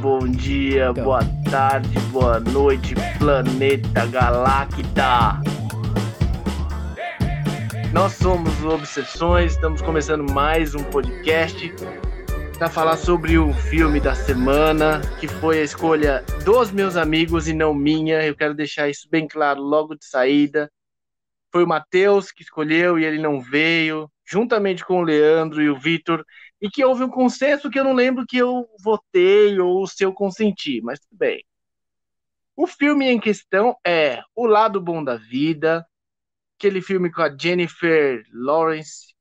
bom dia, Então. boa tarde, boa noite, planeta Galacta. Nós somos Obsessões, estamos começando mais um podcast para falar sobre o filme da semana, que foi a escolha dos meus amigos e não minha. Eu quero deixar isso bem claro logo de saída. Foi o Matheus que escolheu e ele não veio, juntamente com o Leandro e o Vitor, e que houve um consenso que eu não lembro que eu votei ou se eu consenti, mas tudo bem. O filme em questão é O Lado Bom da Vida, aquele filme com a Jennifer Lawrence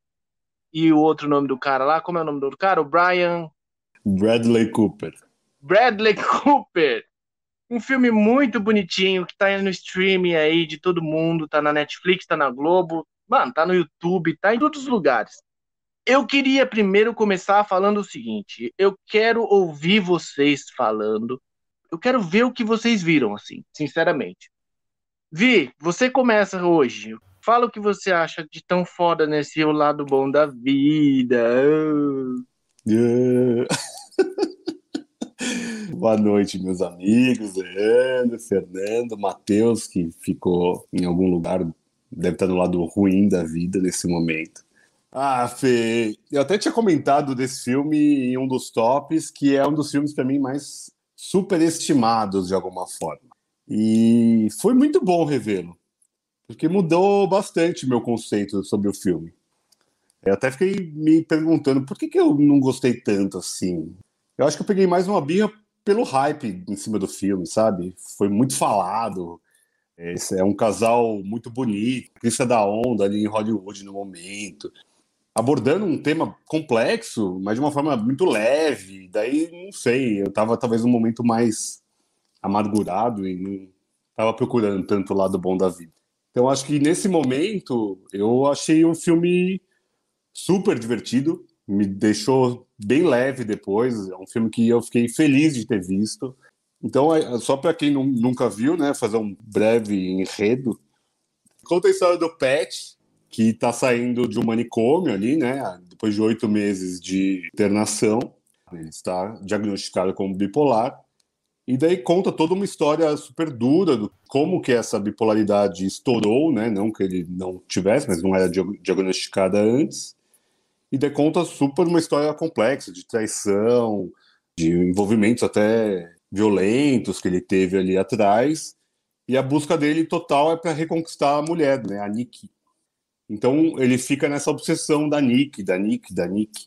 e o outro nome do cara lá, como é o nome do outro cara? O Brian Bradley Cooper. Bradley Cooper. Um filme muito bonitinho que tá no streaming aí de todo mundo, tá na Netflix, tá na Globo, mano, tá no YouTube, tá em todos os lugares. Eu queria primeiro começar falando o seguinte: eu quero ouvir vocês falando, eu quero ver o que vocês viram, assim, sinceramente. Vi, você começa hoje. Fala o que você acha de tão foda nesse O lado bom da vida. Yeah. Boa noite, meus amigos, Leandro, Fernando, Matheus, que ficou em algum lugar, deve estar no lado ruim da vida nesse momento. Ah, Fê, eu até tinha comentado desse filme em um dos tops, que é um dos filmes para mim mais superestimados de alguma forma. E foi muito bom revê-lo, porque mudou bastante meu conceito sobre o filme. Eu até fiquei me perguntando por que, que eu não gostei tanto assim. Eu acho que eu peguei mais uma birra pelo hype em cima do filme, sabe? Foi muito falado. Esse é um casal muito bonito, crista da onda ali em Hollywood no momento, abordando um tema complexo, mas de uma forma muito leve. Daí, não sei, eu tava talvez num momento mais amargurado e não tava procurando tanto o lado bom da vida. Então, acho que nesse momento eu achei um filme super divertido, me deixou bem leve depois. É um filme que eu fiquei feliz de ter visto. Então, é- só para quem nu- nunca viu, né, fazer um breve enredo. Conta a história do Pet, que está saindo de um manicômio ali, né, depois de oito meses de internação. Ele está diagnosticado como bipolar. E daí conta toda uma história super dura do como que essa bipolaridade estourou, né? Não que ele não tivesse, mas não era diag- diagnosticada antes. E daí conta super uma história complexa de traição, de envolvimentos até violentos que ele teve ali atrás. E a busca dele total é para reconquistar a mulher, né? A Nick. Então ele fica nessa obsessão da Nick, da Nick, da Nick.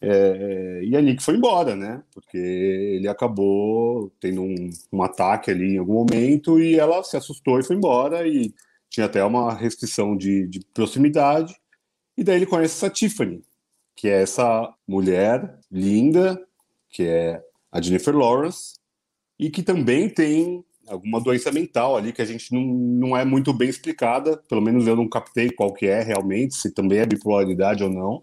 É, e a Nick foi embora, né? Porque ele acabou tendo um, um ataque ali em algum momento e ela se assustou e foi embora. E tinha até uma restrição de, de proximidade. E daí ele conhece essa Tiffany, que é essa mulher linda, que é a Jennifer Lawrence, e que também tem alguma doença mental ali que a gente não, não é muito bem explicada, pelo menos eu não captei qual que é realmente, se também é bipolaridade ou não.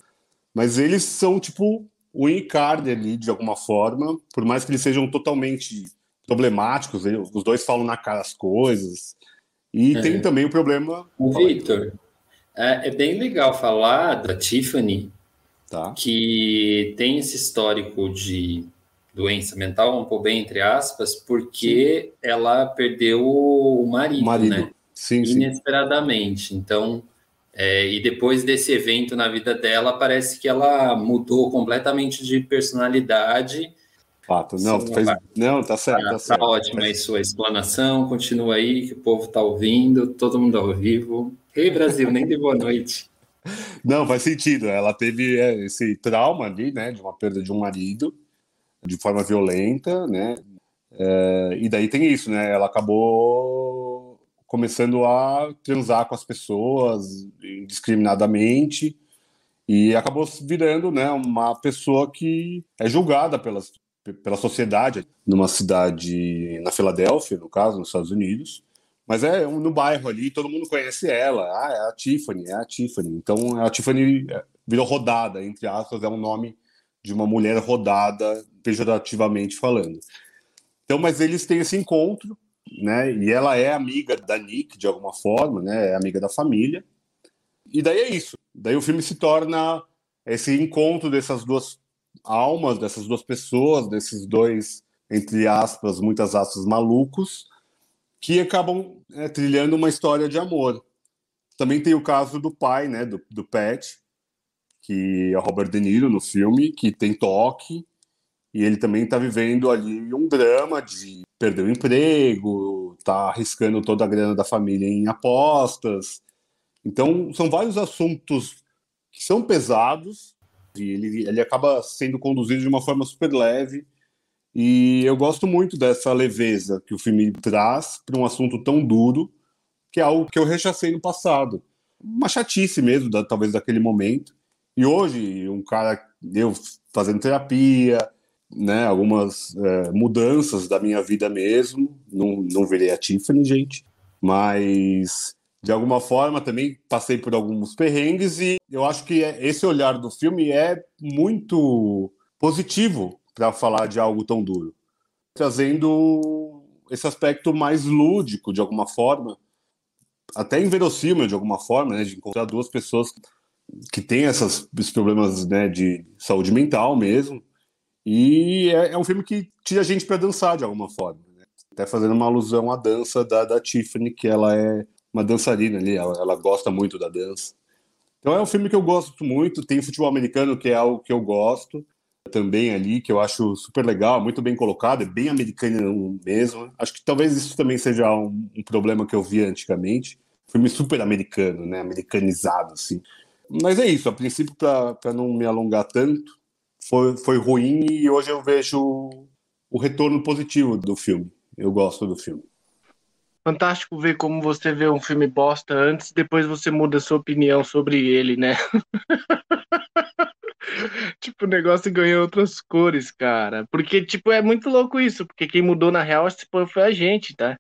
Mas eles são tipo o encarne ali de alguma forma, por mais que eles sejam totalmente problemáticos, os dois falam na cara as coisas. E É. tem também o problema. O Victor, é, é bem legal falar da Tiffany, Tá? que tem esse histórico de doença mental, vamos pôr bem entre aspas, porque ela perdeu o marido, O marido. né? Sim, sim. Inesperadamente. Então, é, e depois desse evento na vida dela, parece que ela mudou completamente de personalidade. Fato. Não, Sim, fez... vai. não tá certo, Tá, tá tá certo. ótima aí sua explanação, continua aí, que o povo tá ouvindo, todo mundo ao vivo. Ei, Brasil, nem de boa noite. Não, faz sentido. Ela teve é, esse trauma ali, né, de uma perda de um marido, de forma violenta, né? É, e daí tem isso, né? Ela acabou começando a transar com as pessoas indiscriminadamente e acabou virando, né, uma pessoa que é julgada pelas, pela sociedade numa cidade na Filadélfia, no caso, nos Estados Unidos. Mas é no bairro ali, todo mundo conhece ela. Ah, é a Tiffany, é a Tiffany. Então a Tiffany é, virou rodada, entre aspas, é um nome de uma mulher rodada, pejorativamente falando. Então, mas eles têm esse encontro, né? E ela é amiga da Nick de alguma forma, né? É amiga da família. E daí é isso. Daí o filme se torna esse encontro dessas duas almas, dessas duas pessoas, desses dois entre aspas, muitas aspas, malucos, que acabam é, trilhando uma história de amor. Também tem o caso do pai, né, do, do Pat, que é Robert De Niro no filme, que tem toque, e ele também está vivendo ali um drama de perder o emprego, tá arriscando toda a grana da família em apostas. Então, são vários assuntos que são pesados, e ele, ele acaba sendo conduzido de uma forma super leve, e eu gosto muito dessa leveza que o filme traz para um assunto tão duro, que é algo que eu rechacei no passado. Uma chatice mesmo, da, talvez, daquele momento. E hoje, um cara, eu fazendo terapia, né, algumas é, mudanças da minha vida mesmo, não, não virei a Tiffany, gente, mas de alguma forma também passei por alguns perrengues e eu acho que é, esse olhar do filme é muito positivo para falar de algo tão duro, trazendo esse aspecto mais lúdico de alguma forma, até inverossímil de alguma forma, né, de encontrar duas pessoas que têm essas, esses problemas né, de saúde mental mesmo. E é, é um filme que tira a gente para dançar de alguma forma. Né? Até fazendo uma alusão à dança da, da Tiffany, que ela é uma dançarina ali, ela, ela gosta muito da dança. Então é um filme que eu gosto muito. Tem futebol americano, que é algo que eu gosto também ali, que eu acho super legal, muito bem colocado, é bem americano mesmo. Acho que talvez isso também seja um, um problema que eu via antigamente. Filme super americano, né? Americanizado, assim. Mas é isso, a princípio, para não me alongar tanto, foi, foi ruim e hoje eu vejo o retorno positivo do filme. Eu gosto do filme. Fantástico ver como você vê um filme bosta antes, depois você muda sua opinião sobre ele, né? tipo, o negócio ganhou outras cores, cara. Porque, tipo, é muito louco isso, porque quem mudou na real foi a gente, tá?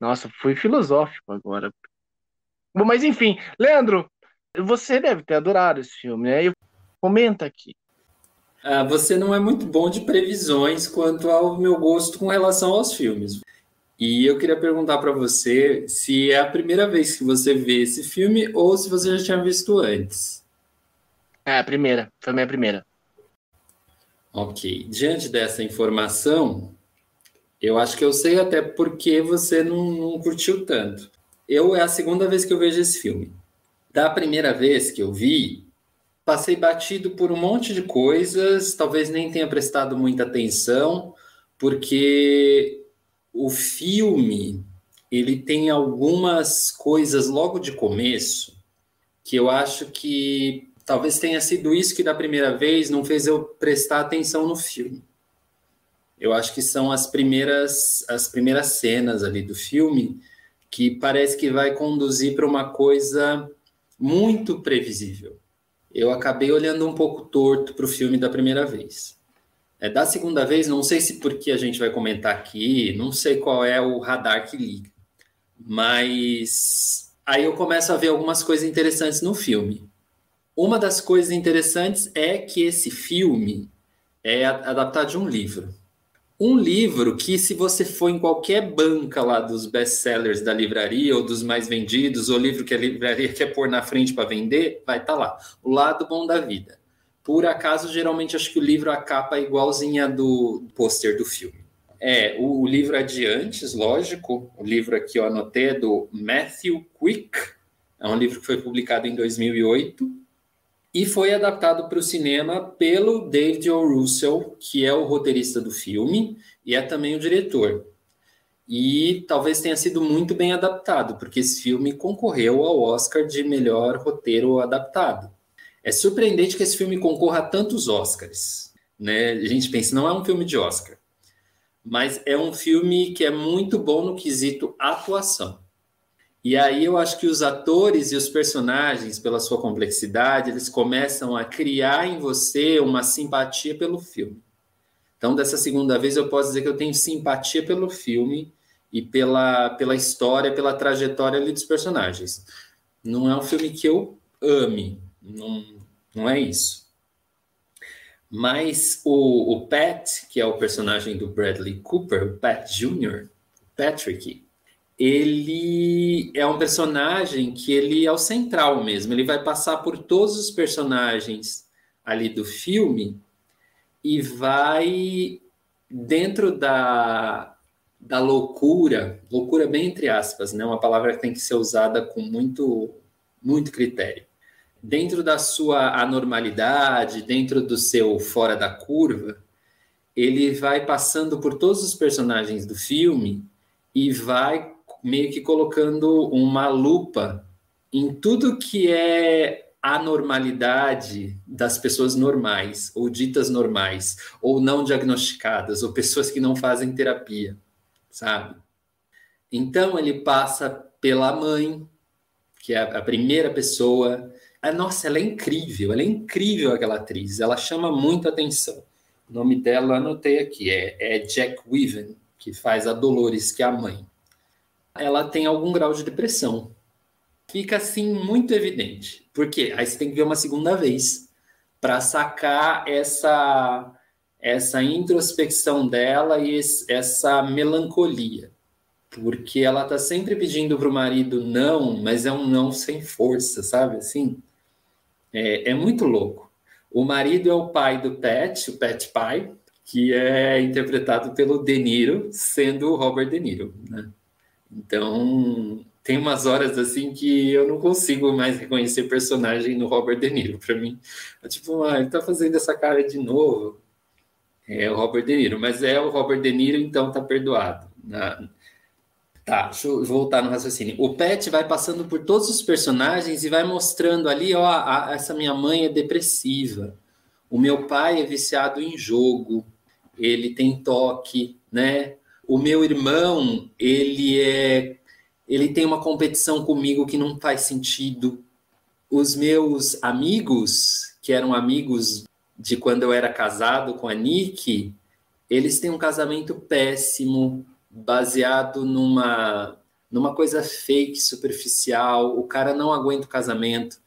Nossa, foi filosófico agora. Bom, mas enfim, Leandro, você deve ter adorado esse filme, né? Comenta aqui. Ah, você não é muito bom de previsões quanto ao meu gosto com relação aos filmes. E eu queria perguntar para você se é a primeira vez que você vê esse filme ou se você já tinha visto antes. É, a primeira. Foi a minha primeira. Ok. Diante dessa informação, eu acho que eu sei até porque você não, não curtiu tanto. Eu é a segunda vez que eu vejo esse filme. Da primeira vez que eu vi, passei batido por um monte de coisas, talvez nem tenha prestado muita atenção, porque o filme ele tem algumas coisas logo de começo que eu acho que talvez tenha sido isso que da primeira vez não fez eu prestar atenção no filme. Eu acho que são as primeiras as primeiras cenas ali do filme que parece que vai conduzir para uma coisa muito previsível. Eu acabei olhando um pouco torto para o filme da primeira vez. É, da segunda vez, não sei se porque a gente vai comentar aqui, não sei qual é o radar que liga, mas aí eu começo a ver algumas coisas interessantes no filme. Uma das coisas interessantes é que esse filme é adaptado de um livro. Um livro que, se você for em qualquer banca lá dos best-sellers da livraria ou dos mais vendidos, ou livro que a livraria quer pôr na frente para vender, vai estar tá lá. O Lado Bom da Vida. Por acaso, geralmente, acho que o livro, a capa é igualzinha do pôster do filme. É, o, livro é de antes, lógico. O livro aqui eu anotei é do Matthew Quick. É um livro que foi publicado em 2008 e foi adaptado para o cinema pelo David O. Russell, que é o roteirista do filme e é também o diretor. E talvez tenha sido muito bem adaptado, porque esse filme concorreu ao Oscar de melhor roteiro adaptado. É surpreendente que esse filme concorra a tantos Oscars. Né? A gente pensa, não é um filme de Oscar, mas é um filme que é muito bom no quesito atuação. E aí eu acho que os atores e os personagens, pela sua complexidade, eles começam a criar em você uma simpatia pelo filme. Então, dessa segunda vez, eu posso dizer que eu tenho simpatia pelo filme e pela, pela história, pela trajetória ali dos personagens. Não é um filme que eu ame, não, não é isso. Mas o, o Pat, que é o personagem do Bradley Cooper, o Pat Jr., Patrick, ele é um personagem que ele é o central mesmo. Ele vai passar por todos os personagens ali do filme e vai dentro da, da loucura, loucura bem entre aspas, né? Uma palavra que tem que ser usada com muito, muito critério. Dentro da sua anormalidade, dentro do seu fora da curva, ele vai passando por todos os personagens do filme e vai meio que colocando uma lupa em tudo que é a normalidade das pessoas normais, ou ditas normais, ou não diagnosticadas, ou pessoas que não fazem terapia, sabe? Então ele passa pela mãe, que é a primeira pessoa. Ah, nossa, ela é incrível, ela é incrível aquela atriz, ela chama muito atenção. O nome dela anotei aqui, é, é Jack Weaven, que faz a Dolores, que é a mãe. Ela tem algum grau de depressão, fica assim muito evidente. Porque aí você tem que ver uma segunda vez para sacar essa essa introspecção dela e essa melancolia. Porque ela tá sempre pedindo para o marido não, mas é um não sem força, sabe assim? É, é muito louco. O marido é o pai do Pet, o Pet pai, que é interpretado pelo De Niro, sendo o Robert De Niro, né? Então, tem umas horas assim que eu não consigo mais reconhecer personagem no Robert De Niro. Para mim, é tipo, ah, ele tá fazendo essa cara de novo. É o Robert De Niro, mas é o Robert De Niro, então tá perdoado. Tá, deixa eu voltar no raciocínio. O Pet vai passando por todos os personagens e vai mostrando ali, ó, a, essa minha mãe é depressiva. O meu pai é viciado em jogo. Ele tem toque, né? O meu irmão, ele é ele tem uma competição comigo que não faz sentido. Os meus amigos, que eram amigos de quando eu era casado com a Nick, eles têm um casamento péssimo, baseado numa numa coisa fake, superficial. O cara não aguenta o casamento.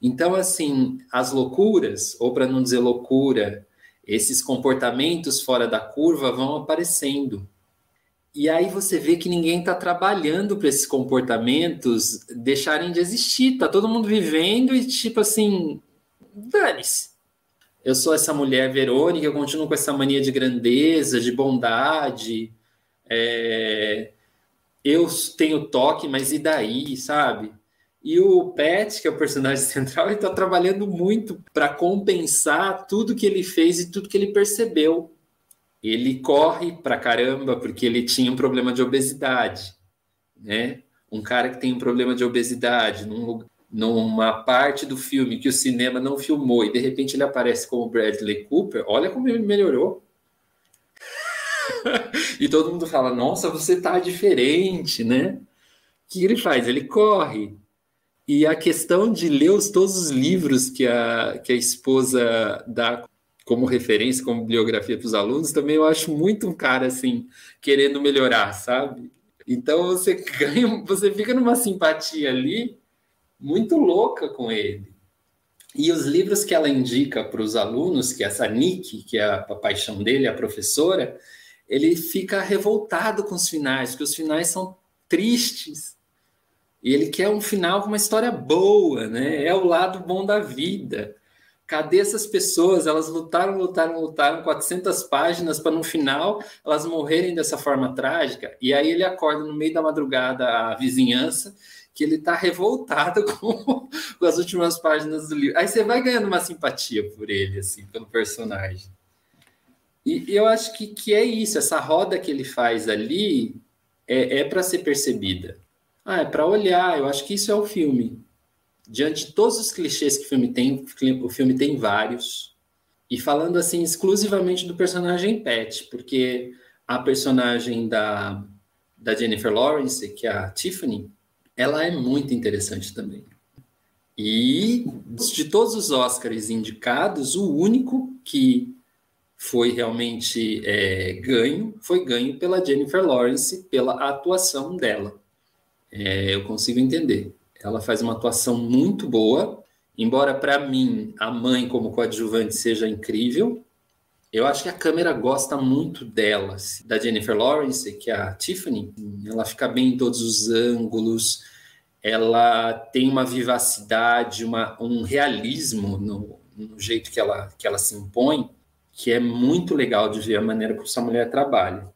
Então, assim, as loucuras, ou para não dizer loucura, esses comportamentos fora da curva vão aparecendo. E aí você vê que ninguém está trabalhando para esses comportamentos deixarem de existir. Tá todo mundo vivendo e tipo assim, dane-se. Eu sou essa mulher Verônica, eu continuo com essa mania de grandeza, de bondade. É... Eu tenho toque, mas e daí, sabe? E o Pet, que é o personagem central, ele está trabalhando muito para compensar tudo que ele fez e tudo que ele percebeu ele corre pra caramba porque ele tinha um problema de obesidade, né? Um cara que tem um problema de obesidade num, numa parte do filme que o cinema não filmou e de repente ele aparece como Bradley Cooper, olha como ele melhorou. e todo mundo fala: "Nossa, você tá diferente, né?" O que ele faz? Ele corre. E a questão de ler os, todos os livros que a, que a esposa dá como referência, como bibliografia para os alunos, também eu acho muito um cara assim, querendo melhorar, sabe? Então você ganha, você fica numa simpatia ali muito louca com ele. E os livros que ela indica para os alunos, que é essa Nick, que é a, a paixão dele, a professora, ele fica revoltado com os finais, que os finais são tristes. E ele quer um final com uma história boa, né? É o lado bom da vida. Cadê essas pessoas? Elas lutaram, lutaram, lutaram 400 páginas para no final elas morrerem dessa forma trágica. E aí ele acorda no meio da madrugada a vizinhança que ele está revoltado com, com, as últimas páginas do livro. Aí você vai ganhando uma simpatia por ele, assim, pelo personagem. E eu acho que, que é isso, essa roda que ele faz ali é, é para ser percebida. Ah, é para olhar, eu acho que isso é o filme diante de todos os clichês que o filme tem, o filme tem vários, e falando assim exclusivamente do personagem Pet, porque a personagem da, da Jennifer Lawrence, que é a Tiffany, ela é muito interessante também. E de todos os Oscars indicados, o único que foi realmente é, ganho foi ganho pela Jennifer Lawrence, pela atuação dela. É, eu consigo entender. Ela faz uma atuação muito boa, embora para mim a mãe como coadjuvante seja incrível. Eu acho que a câmera gosta muito dela, da Jennifer Lawrence, que é a Tiffany. Ela fica bem em todos os ângulos, ela tem uma vivacidade, uma, um realismo no, no jeito que ela, que ela se impõe, que é muito legal de ver a maneira como essa mulher trabalha.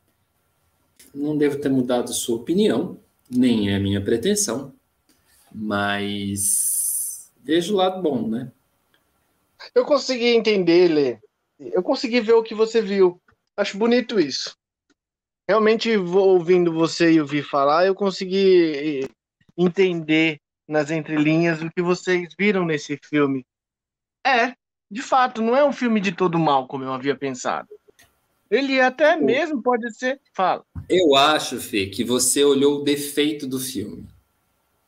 Não devo ter mudado sua opinião, nem é minha pretensão, mas vejo o lado bom, né? Eu consegui entender, Lê. Eu consegui ver o que você viu. Acho bonito isso. Realmente, ouvindo você e ouvir falar, eu consegui eh, entender nas entrelinhas o que vocês viram nesse filme. É, de fato, não é um filme de todo mal, como eu havia pensado. Ele até mesmo pode ser. Fala. Eu acho, Fê, que você olhou o defeito do filme.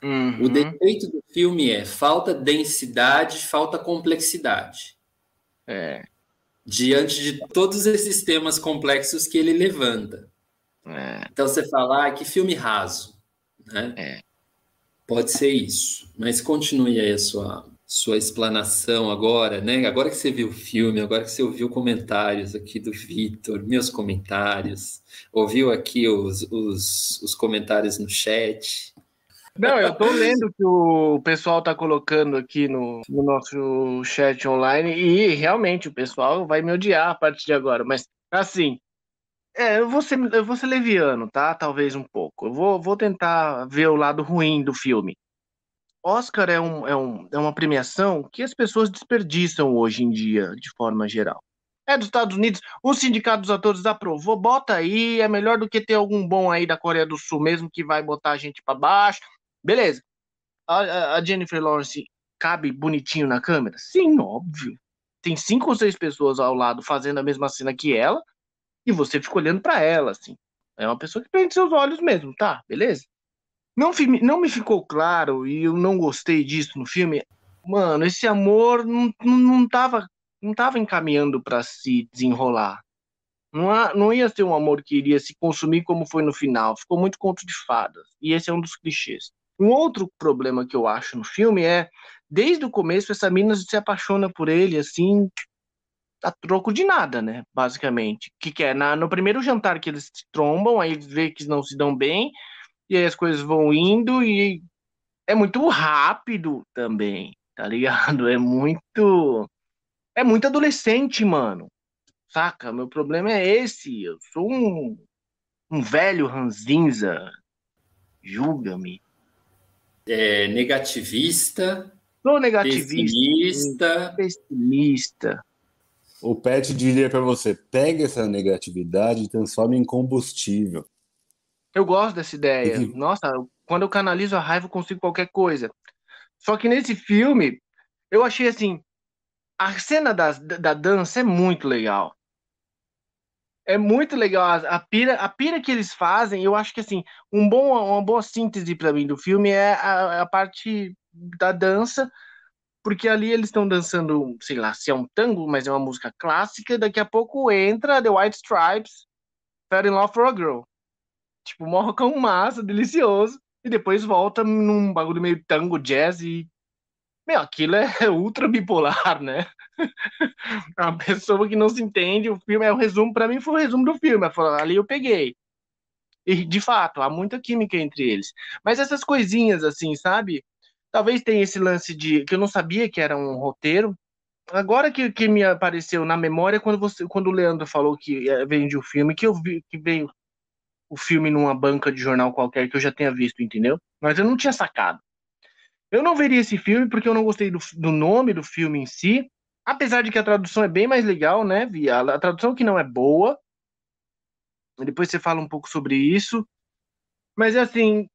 Uhum. O defeito do filme é falta densidade, falta complexidade. É. Diante de todos esses temas complexos que ele levanta. É. Então você fala, ah, que filme raso. Né? É. Pode ser isso. Mas continue aí a sua, sua explanação agora, né? Agora que você viu o filme, agora que você ouviu comentários aqui do Vitor, meus comentários, ouviu aqui os, os, os comentários no chat. Não, eu tô lendo que o pessoal tá colocando aqui no, no nosso chat online e realmente o pessoal vai me odiar a partir de agora, mas assim, é, eu vou ser, eu vou ser leviano, tá? Talvez um pouco. Eu vou, vou tentar ver o lado ruim do filme. Oscar é, um, é, um, é uma premiação que as pessoas desperdiçam hoje em dia, de forma geral. É dos Estados Unidos, o Sindicato dos Atores aprovou, bota aí, é melhor do que ter algum bom aí da Coreia do Sul mesmo que vai botar a gente para baixo. Beleza. A, a, Jennifer Lawrence cabe bonitinho na câmera? Sim, óbvio. Tem cinco ou seis pessoas ao lado fazendo a mesma cena que ela e você fica olhando para ela, assim. É uma pessoa que prende seus olhos mesmo, tá? Beleza? Não, não me ficou claro e eu não gostei disso no filme. Mano, esse amor não, não, tava não tava encaminhando para se desenrolar. Não, não ia ser um amor que iria se consumir como foi no final. Ficou muito conto de fadas. E esse é um dos clichês. Um outro problema que eu acho no filme é, desde o começo, essa mina se apaixona por ele, assim, a troco de nada, né? Basicamente. Que, que é na, no primeiro jantar que eles se trombam, aí vê que não se dão bem, e aí as coisas vão indo, e é muito rápido também, tá ligado? É muito. É muito adolescente, mano. Saca? Meu problema é esse. Eu sou um, um velho ranzinza. Julga-me é, negativista, Sou negativista, pessimista. pessimista. O Pet diria para você: pega essa negatividade e transforma em combustível. Eu gosto dessa ideia. Nossa, quando eu canalizo a raiva, eu consigo qualquer coisa. Só que nesse filme, eu achei assim: a cena da, da dança é muito legal. É muito legal a, pira, a pira que eles fazem. Eu acho que assim, um bom, uma boa síntese para mim do filme é a, a parte da dança, porque ali eles estão dançando, sei lá, se é um tango, mas é uma música clássica. Daqui a pouco entra The White Stripes, Fell in Love for a Girl. Tipo, morro com massa, delicioso. E depois volta num bagulho meio tango, jazz e meu, aquilo é ultra bipolar, né? a pessoa que não se entende, o filme é o resumo, para mim foi o resumo do filme. Ali eu peguei. E de fato, há muita química entre eles. Mas essas coisinhas assim, sabe? Talvez tenha esse lance de que eu não sabia que era um roteiro. Agora que, que me apareceu na memória quando você quando o Leandro falou que eh, vende o filme, que eu vi que veio o filme numa banca de jornal qualquer que eu já tenha visto, entendeu? Mas eu não tinha sacado. Eu não veria esse filme porque eu não gostei do, do nome do filme em si. Apesar de que a tradução é bem mais legal, né, Via? A tradução que não é boa. Depois você fala um pouco sobre isso. Mas assim.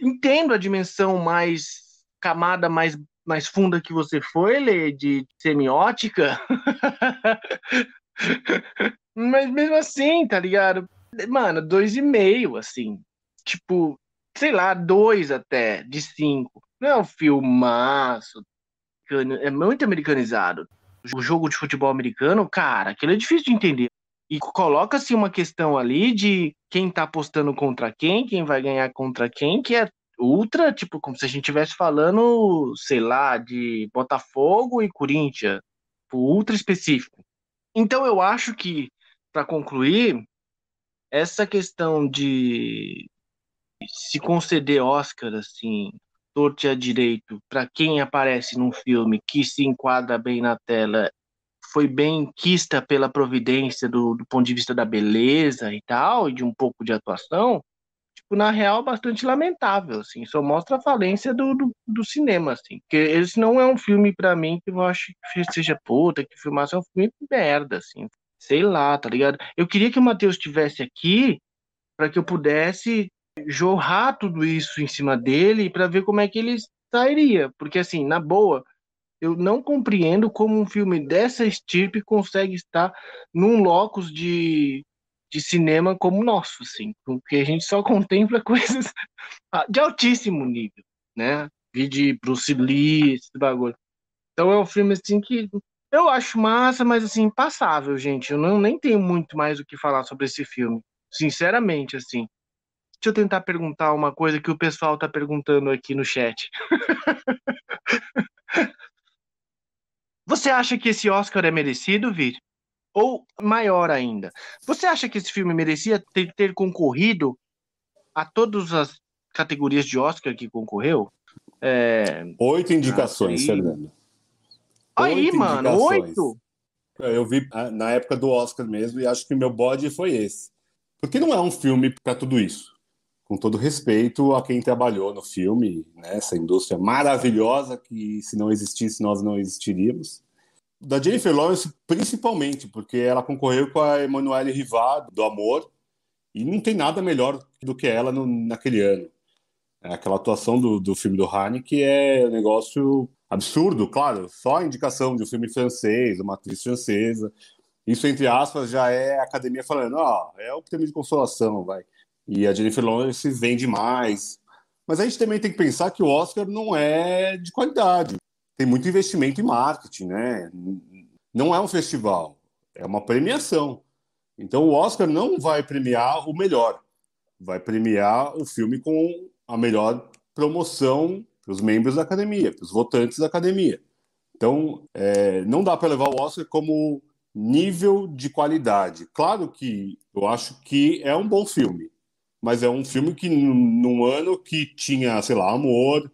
Entendo a dimensão mais. camada mais, mais funda que você foi, Lê, de semiótica. Mas mesmo assim, tá ligado? Mano, dois e meio, assim. Tipo, sei lá, dois até, de cinco. Não é um filmaço, é muito americanizado. O jogo de futebol americano, cara, aquilo é difícil de entender. E coloca-se uma questão ali de quem tá apostando contra quem, quem vai ganhar contra quem, que é ultra, tipo, como se a gente estivesse falando, sei lá, de Botafogo e Corinthians, tipo, ultra específico. Então eu acho que, para concluir, essa questão de se conceder Oscar, assim, torte a direito, para quem aparece num filme que se enquadra bem na tela, foi bem quista pela providência do, do ponto de vista da beleza e tal, e de um pouco de atuação, tipo, na real, bastante lamentável, assim, só mostra a falência do, do, do cinema, assim, porque esse não é um filme para mim que eu acho que seja puta, que filmasse é um filme merda, assim, sei lá, tá ligado? Eu queria que o Matheus estivesse aqui para que eu pudesse jorrar tudo isso em cima dele para ver como é que ele sairia, porque assim, na boa, eu não compreendo como um filme dessa estirpe consegue estar num locus de, de cinema como o nosso, assim, porque a gente só contempla coisas de altíssimo nível, né? Vi de Bruce Lee, esse bagulho. Então é um filme assim que eu acho massa, mas assim, passável, gente. Eu não nem tenho muito mais o que falar sobre esse filme. Sinceramente, assim. Deixa eu tentar perguntar uma coisa que o pessoal tá perguntando aqui no chat. Você acha que esse Oscar é merecido, Vir? Ou maior ainda, você acha que esse filme merecia ter, ter concorrido a todas as categorias de Oscar que concorreu? É... Oito indicações, aí... Fernando. Aí, oito mano, oito? Eu vi ah, na época do Oscar mesmo e acho que meu bode foi esse. Porque não é um filme para tudo isso. Com todo respeito a quem trabalhou no filme, né, essa indústria maravilhosa que se não existisse nós não existiríamos. Da Jennifer Lawrence, principalmente, porque ela concorreu com a Emanuele Rivard, do Amor, e não tem nada melhor do que ela no, naquele ano. É aquela atuação do, do filme do Hane que é um negócio absurdo, claro, só a indicação de um filme francês, uma atriz francesa, isso, entre aspas, já é a academia falando, ó, oh, é o prêmio de consolação, vai. E a Jennifer Lawrence vende mais. Mas a gente também tem que pensar que o Oscar não é de qualidade. Tem muito investimento em marketing, né? Não é um festival, é uma premiação. Então o Oscar não vai premiar o melhor, vai premiar o filme com a melhor promoção para os membros da academia, para os votantes da academia. Então, é, não dá para levar o Oscar como nível de qualidade. Claro que eu acho que é um bom filme, mas é um filme que num ano que tinha, sei lá, Amor,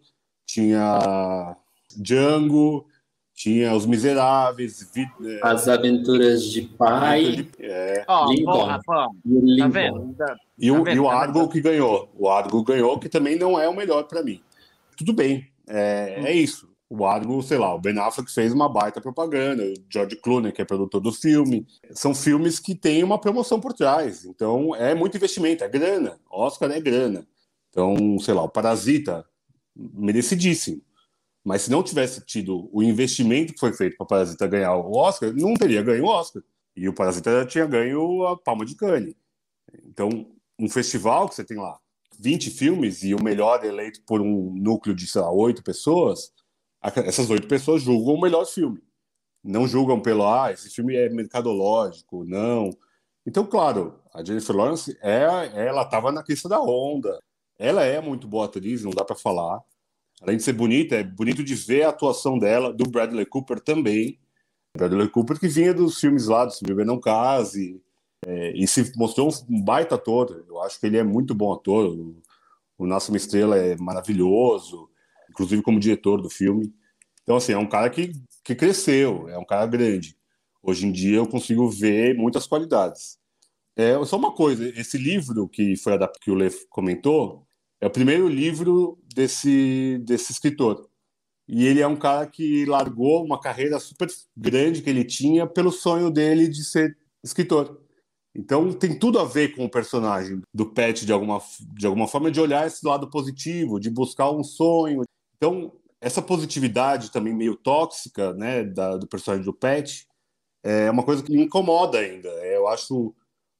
tinha Django, tinha Os Miseráveis, é, As Aventuras de Pai, é, oh, Lincoln, Tá vendo? Tá, e, o, tá e o tá Argo que ganhou. O Argo ganhou, que também não é o melhor para mim. Tudo bem, é, hum. é isso o Argo, sei lá, o Ben Affleck fez uma baita propaganda, o George Clooney, que é produtor do filme. São filmes que têm uma promoção por trás, então é muito investimento, é grana. Oscar é grana. Então, sei lá, o Parasita, merecidíssimo. Mas se não tivesse tido o investimento que foi feito para o Parasita ganhar o Oscar, não teria ganho o Oscar. E o Parasita já tinha ganho a Palma de Cane. Então, um festival que você tem lá 20 filmes e o melhor eleito por um núcleo de, sei lá, oito pessoas, essas oito pessoas julgam o melhor filme. Não julgam pelo, ah, esse filme é mercadológico, não. Então, claro, a Jennifer Lawrence, é, ela estava na crista da onda. Ela é muito boa atriz, não dá para falar. Além de ser bonita, é bonito de ver a atuação dela, do Bradley Cooper também. Bradley Cooper que vinha dos filmes lá, do Se Beber Não Case, é, e se mostrou um baita ator. Eu acho que ele é muito bom ator. O, o Nasce Uma Estrela é maravilhoso inclusive como diretor do filme. Então, assim, é um cara que, que cresceu, é um cara grande. Hoje em dia eu consigo ver muitas qualidades. É só uma coisa, esse livro que foi adaptado, que o Lê comentou, é o primeiro livro desse, desse escritor. E ele é um cara que largou uma carreira super grande que ele tinha pelo sonho dele de ser escritor. Então tem tudo a ver com o personagem do Pet de alguma, de alguma forma, de olhar esse lado positivo, de buscar um sonho, então, essa positividade também meio tóxica, né, da, do personagem do Pet, é uma coisa que me incomoda ainda. É, eu acho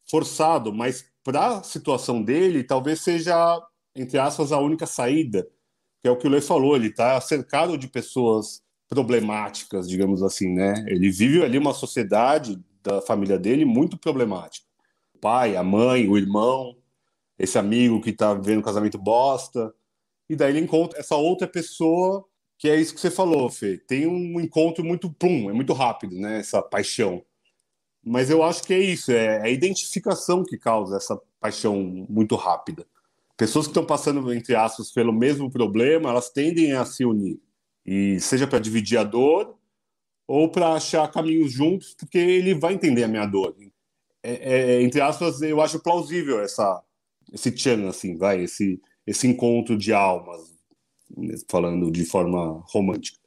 forçado, mas para a situação dele, talvez seja, entre aspas, a única saída, que é o que o Lê falou, ele está cercado de pessoas problemáticas, digamos assim, né? Ele vive ali uma sociedade da família dele muito problemática. O pai, a mãe, o irmão, esse amigo que está vivendo um casamento bosta, e daí ele encontra essa outra pessoa que é isso que você falou, Fê. Tem um encontro muito pum, é muito rápido, né? Essa paixão. Mas eu acho que é isso, é a identificação que causa essa paixão muito rápida. Pessoas que estão passando, entre aspas, pelo mesmo problema, elas tendem a se unir. E seja para dividir a dor, ou para achar caminhos juntos, porque ele vai entender a minha dor. É, é, entre aspas, eu acho plausível essa, esse chan, assim, vai, esse, esse encontro de almas, falando de forma romântica.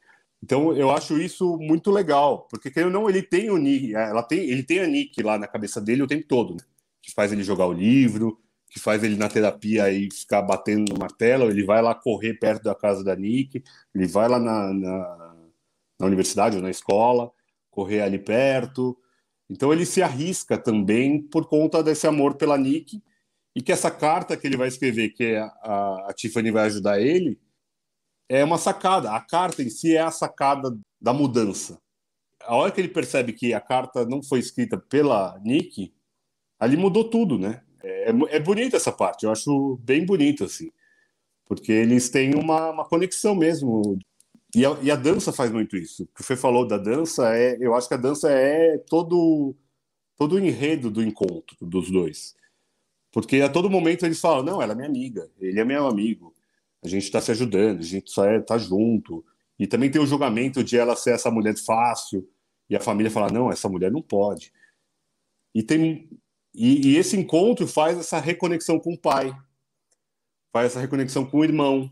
Então eu acho isso muito legal, porque querendo ou não, ele tem o Nick, ela tem, ele tem a Nick lá na cabeça dele o tempo todo, né? que faz ele jogar o livro, que faz ele na terapia e ficar batendo no martelo, ele vai lá correr perto da casa da Nick, ele vai lá na, na, na universidade ou na escola, correr ali perto. Então ele se arrisca também por conta desse amor pela Nick e que essa carta que ele vai escrever, que a, a, a Tiffany vai ajudar ele, é uma sacada. A carta em si é a sacada da mudança. A hora que ele percebe que a carta não foi escrita pela Nick, ali mudou tudo, né? É, é bonita essa parte, eu acho bem bonito, assim. Porque eles têm uma, uma conexão mesmo. E a, e a, dança faz muito isso. O que você falou da dança, é, eu acho que a dança é todo, todo o enredo do encontro dos dois. Porque a todo momento eles falam: não, ela é minha amiga, ele é meu amigo, a gente está se ajudando, a gente só é, tá junto. E também tem o julgamento de ela ser essa mulher fácil, e a família fala: não, essa mulher não pode. E tem e, e, esse encontro faz essa reconexão com o pai, faz essa reconexão com o irmão.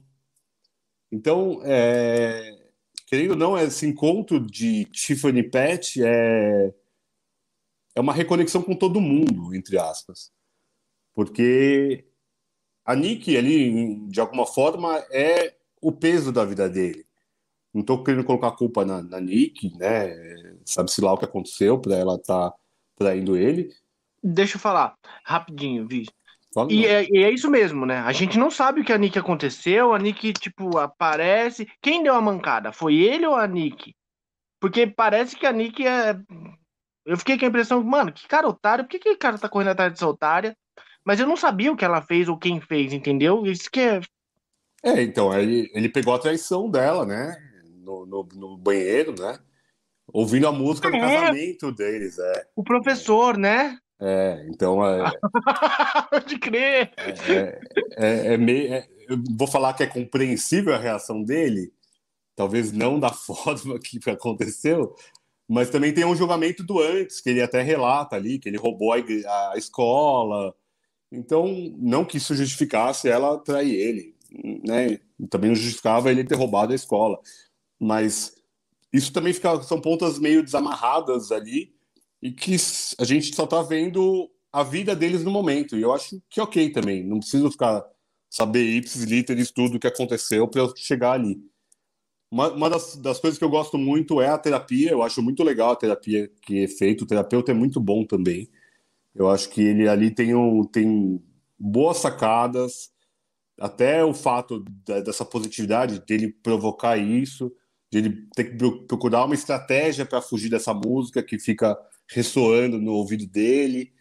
Então, é, querendo ou não, esse encontro de Tiffany Pet é, é uma reconexão com todo mundo, entre aspas. Porque a Nick ali, de alguma forma, é o peso da vida dele. Não estou querendo colocar a culpa na, na Nick, né? Sabe-se lá o que aconteceu para ela estar tá traindo ele Deixa eu falar rapidinho, Vi. E é, e é, isso mesmo, né? A gente não sabe o que a Nick aconteceu. A Nick, tipo, aparece. Quem deu a mancada? Foi ele ou a Nick? Porque parece que a Nick é. Eu fiquei com a impressão, mano, que cara otário, por que, que o cara tá correndo atrás dessa otária? Mas eu não sabia o que ela fez ou quem fez, entendeu? Isso que é. É, então, ele, ele pegou a traição dela, né? No, no, no banheiro, né? Ouvindo a música do é. casamento deles, é. O professor, né? É, então é. Pode crer! É, é, é meio. É, eu vou falar que é compreensível a reação dele, talvez não da forma que aconteceu, mas também tem um julgamento do antes, que ele até relata ali, que ele roubou a, a escola. Então, não que isso justificasse ela trair ele, né? Também não justificava ele ter roubado a escola. Mas isso também fica, são pontas meio desamarradas ali, e que a gente só está vendo a vida deles no momento. E eu acho que ok também. Não preciso ficar saber ipsis literis tudo o que aconteceu para eu chegar ali. Uma, uma das, das, coisas que eu gosto muito é a terapia. Eu acho muito legal a terapia que é feita. O terapeuta é muito bom também. Eu acho que ele ali tem, um, tem boas sacadas. Até o fato da, dessa positividade dele provocar isso, de ele ter que procurar uma estratégia para fugir dessa música que fica ressoando no ouvido dele,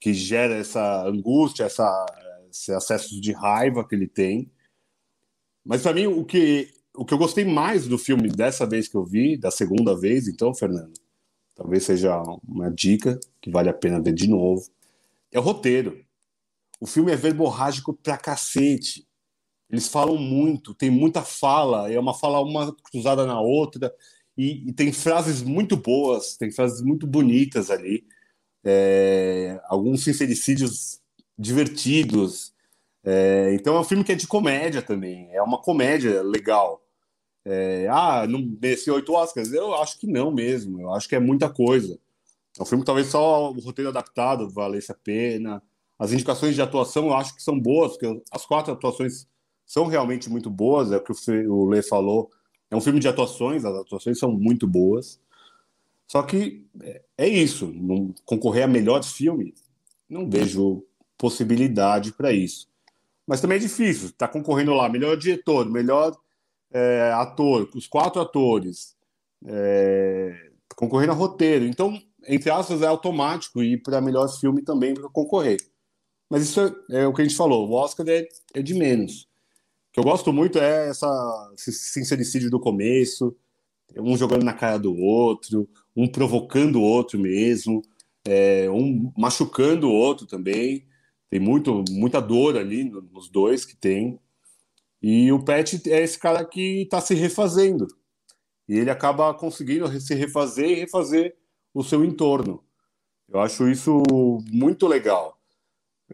que gera essa angústia, essa, esse acesso de raiva que ele tem. Mas para mim, o que, o que eu gostei mais do filme dessa vez que eu vi, da segunda vez, então, Fernando, talvez seja uma dica que vale a pena ver de novo, é o roteiro. O filme é verborrágico pra cacete. Eles falam muito, tem muita fala, é uma fala uma cruzada na outra, e, e, tem frases muito boas, tem frases muito bonitas ali, é, alguns sincericídios divertidos. É, então é um filme que é de comédia também, é uma comédia legal. É, ah, não mereceu oito Oscars? Eu acho que não mesmo, eu acho que é muita coisa. É um filme que talvez só o roteiro adaptado valesse a pena. As indicações de atuação eu acho que são boas, porque as quatro atuações são realmente muito boas, é o que o Lê falou é um filme de atuações, as atuações são muito boas. Só que é, é isso, concorrer a melhor filme, não vejo possibilidade para isso. Mas também é difícil, tá concorrendo lá, melhor diretor, melhor é, ator, os quatro atores, é, concorrendo a roteiro. Então, entre aspas, é automático ir para melhor filme também para concorrer. Mas isso é, é, o que a gente falou, o Oscar é, é de menos que eu gosto muito é essa, esse sincericídio do começo, um jogando na cara do outro, um provocando o outro mesmo, é, um machucando o outro também. Tem muito, muita dor ali nos dois que tem. E o Pet é esse cara que está se refazendo. E ele acaba conseguindo se refazer e refazer o seu entorno. Eu acho isso muito legal.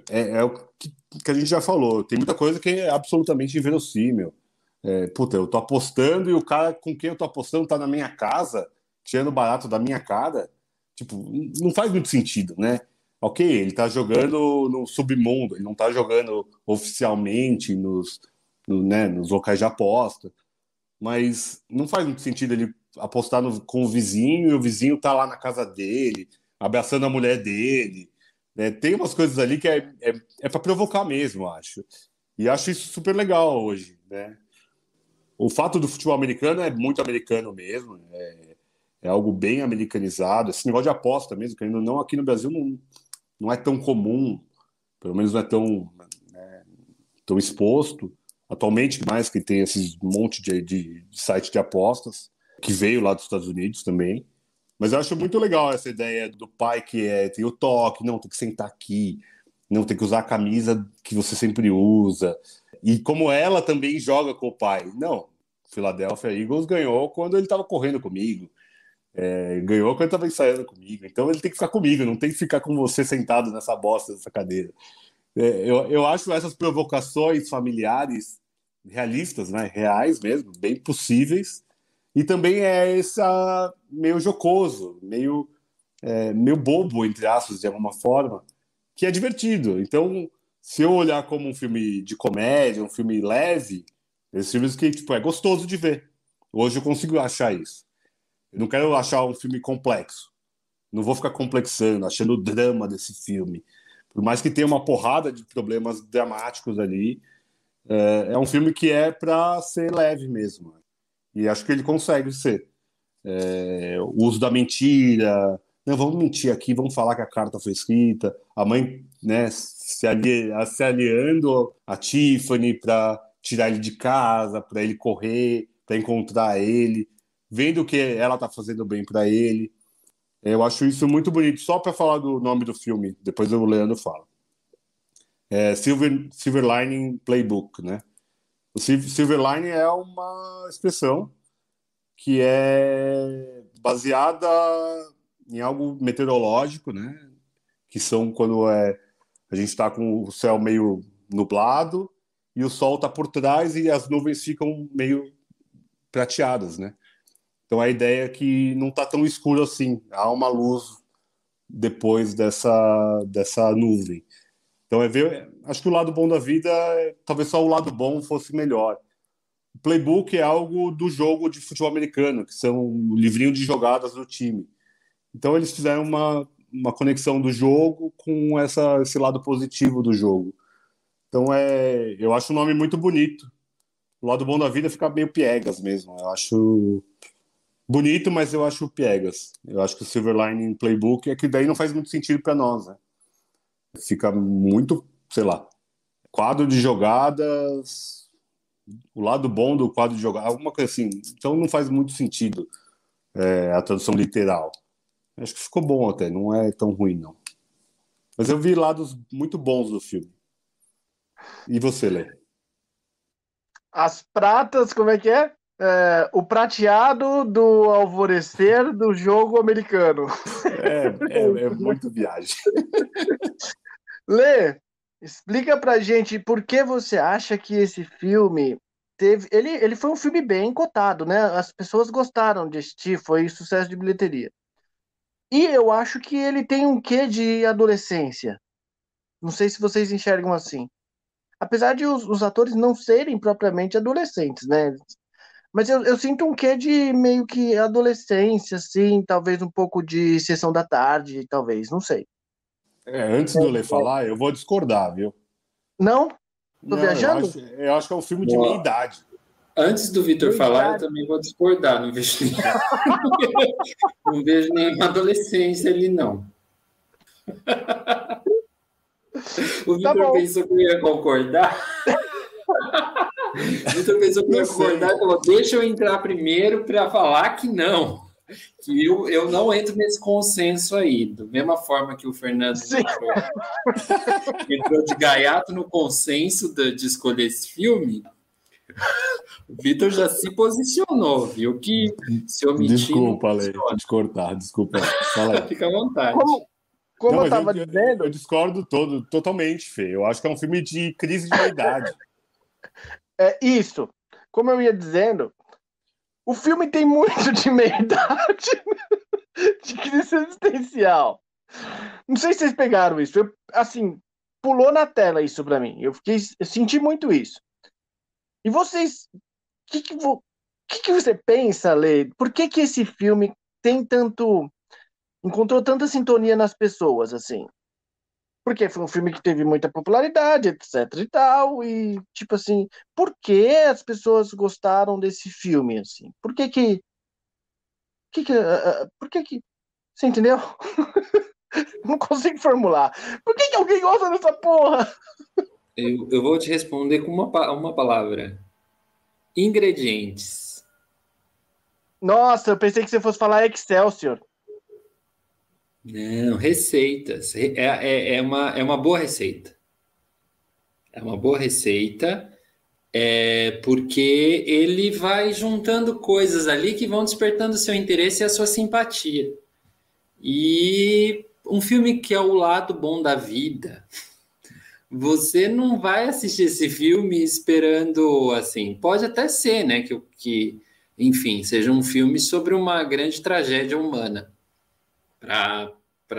É, é o que, que, a gente já falou. Tem muita coisa que é absolutamente inverossímil. É, puta, eu tô apostando e o cara com quem eu tô apostando tá na minha casa, tirando barato da minha cara. Tipo, não faz muito sentido, né? Ok, ele tá jogando no submundo, ele não tá jogando oficialmente nos, no, né, nos locais de aposta. Mas não faz muito sentido ele apostar no, com o vizinho e o vizinho tá lá na casa dele, abraçando a mulher dele. Né? Tem umas coisas ali que é, é, é para provocar mesmo, acho. E acho isso super legal hoje, né? O fato do futebol americano é muito americano mesmo, é, é algo bem americanizado. Esse negócio de aposta mesmo, que ainda não aqui no Brasil não, não é tão comum, pelo menos não é tão, né, tão exposto. Atualmente, mais que tem esses monte de, de, de site de apostas, que veio lá dos Estados Unidos também. Mas eu acho muito legal essa ideia do pai que é, tem o toque, não, tem que sentar aqui, não tem que usar a camisa que você sempre usa. E como ela também joga com o pai. Não, Philadelphia Eagles ganhou quando ele estava correndo comigo. É, ganhou quando estava ensaiando comigo. Então ele tem que ficar comigo, não tem que ficar com você sentado nessa bosta, nessa cadeira. É, eu, eu acho essas provocações familiares realistas, né, reais mesmo, bem possíveis e também é essa meio jocoso, meio, é, meio bobo, entre aspas, de alguma forma, que é divertido. Então, se eu olhar como um filme de comédia, um filme leve, esses filmes que tipo, é gostoso de ver. Hoje eu consigo achar isso. Eu não quero achar um filme complexo. Não vou ficar complexando, achando o drama desse filme. Por mais que tenha uma porrada de problemas dramáticos ali, é, é um filme que é para ser leve mesmo. E acho que ele consegue ser. É, o uso da mentira. Não, vamos mentir aqui, vamos falar que a carta foi escrita. A mãe né, se, ali, se aliando a Tiffany para tirar ele de casa, para ele correr, para encontrar ele, vendo que ela está fazendo bem para ele. Eu acho isso muito bonito. Só para falar do nome do filme, depois o Leandro fala. É Silver, Silver Lining Playbook, né? O Silverline é uma expressão que é baseada em algo meteorológico, né? Que são quando é, a gente está com o céu meio nublado e o sol está por trás e as nuvens ficam meio prateadas, né? Então a ideia é que não está tão escuro assim, há uma luz depois dessa, dessa nuvem. Então é ver, acho que o lado bom da vida, é, talvez só o lado bom fosse melhor. O playbook é algo do jogo de futebol americano, que são o livrinho de jogadas do time. Então eles fizeram uma, uma conexão do jogo com essa, esse lado positivo do jogo. Então é, eu acho o nome muito bonito. O lado bom da vida fica meio piegas mesmo. Eu acho bonito, mas eu acho piegas. Eu acho que o Silverline Playbook é que daí não faz muito sentido para nós, né? fica muito, sei lá, quadro de jogadas, o lado bom do quadro de jogadas, alguma coisa assim. Então não faz muito sentido é, a tradução literal. Acho que ficou bom até, não é tão ruim, não. Mas eu vi lados muito bons do filme. E você, Lê? As pratas, como é que é? É? o prateado do alvorecer do jogo americano. É, é, é muito viagem. Lê, explica pra gente por que você acha que esse filme teve. Ele, ele foi um filme bem cotado, né? As pessoas gostaram de assistir, foi sucesso de bilheteria. E eu acho que ele tem um quê de adolescência. Não sei se vocês enxergam assim. Apesar de os, os atores não serem propriamente adolescentes, né? Mas eu, eu, sinto um quê de meio que adolescência, assim, talvez um pouco de sessão da tarde, talvez, não sei. É, antes do Lê falar, eu vou discordar, viu? Não? Tô não, viajando? Eu acho, eu acho, que é um filme de Boa. meia idade. Antes do Vitor falar, eu também vou discordar. Não vejo, nem... não vejo nenhuma adolescência ali, não. O tá Vitor tá pensou que eu ia concordar. o Vitor pensou que concordar e falou: deixa eu entrar primeiro para falar que não que eu, eu não entro nesse consenso aí. Da mesma forma que o Fernando entrou, entrou, de gaiato no consenso de, de, escolher esse filme, O Vitor já se posicionou, viu? Que se omitir. Desculpa, Ale, te cortar, desculpa. Fala Fica à vontade. Como, como Não, eu mas tava eu, dizendo, eu discordo todo, totalmente, Fê. Eu acho que é um filme de crise de idade. É isso. Como eu ia dizendo, o filme tem muito de meia-idade, de crise existencial. Não sei se vocês pegaram isso. Eu, assim, pulou na tela isso pra mim. Eu fiquei, eu senti muito isso. E vocês, o que, que, vo- que, que você pensa, Lê? Por que que esse filme tem tanto, encontrou tanta sintonia nas pessoas, assim? Porque foi um filme que teve muita popularidade, etc e tal, e tipo assim, por que as pessoas gostaram desse filme, assim? Por que que, que, que ah, por que que, você entendeu? Não consigo formular. Por que que alguém gosta dessa porra? Eu, eu vou te responder com uma, uma palavra: ingredientes. Nossa, eu pensei que você fosse falar Excelsior. Não, receitas. Re- É, é, é uma, é uma boa receita. É uma boa receita, é porque ele vai juntando coisas ali que vão despertando o seu interesse e a sua simpatia. E um filme que é o lado bom da vida. Você não vai assistir esse filme esperando assim. Pode até ser, né? Que, que enfim, seja um filme sobre uma grande tragédia humana para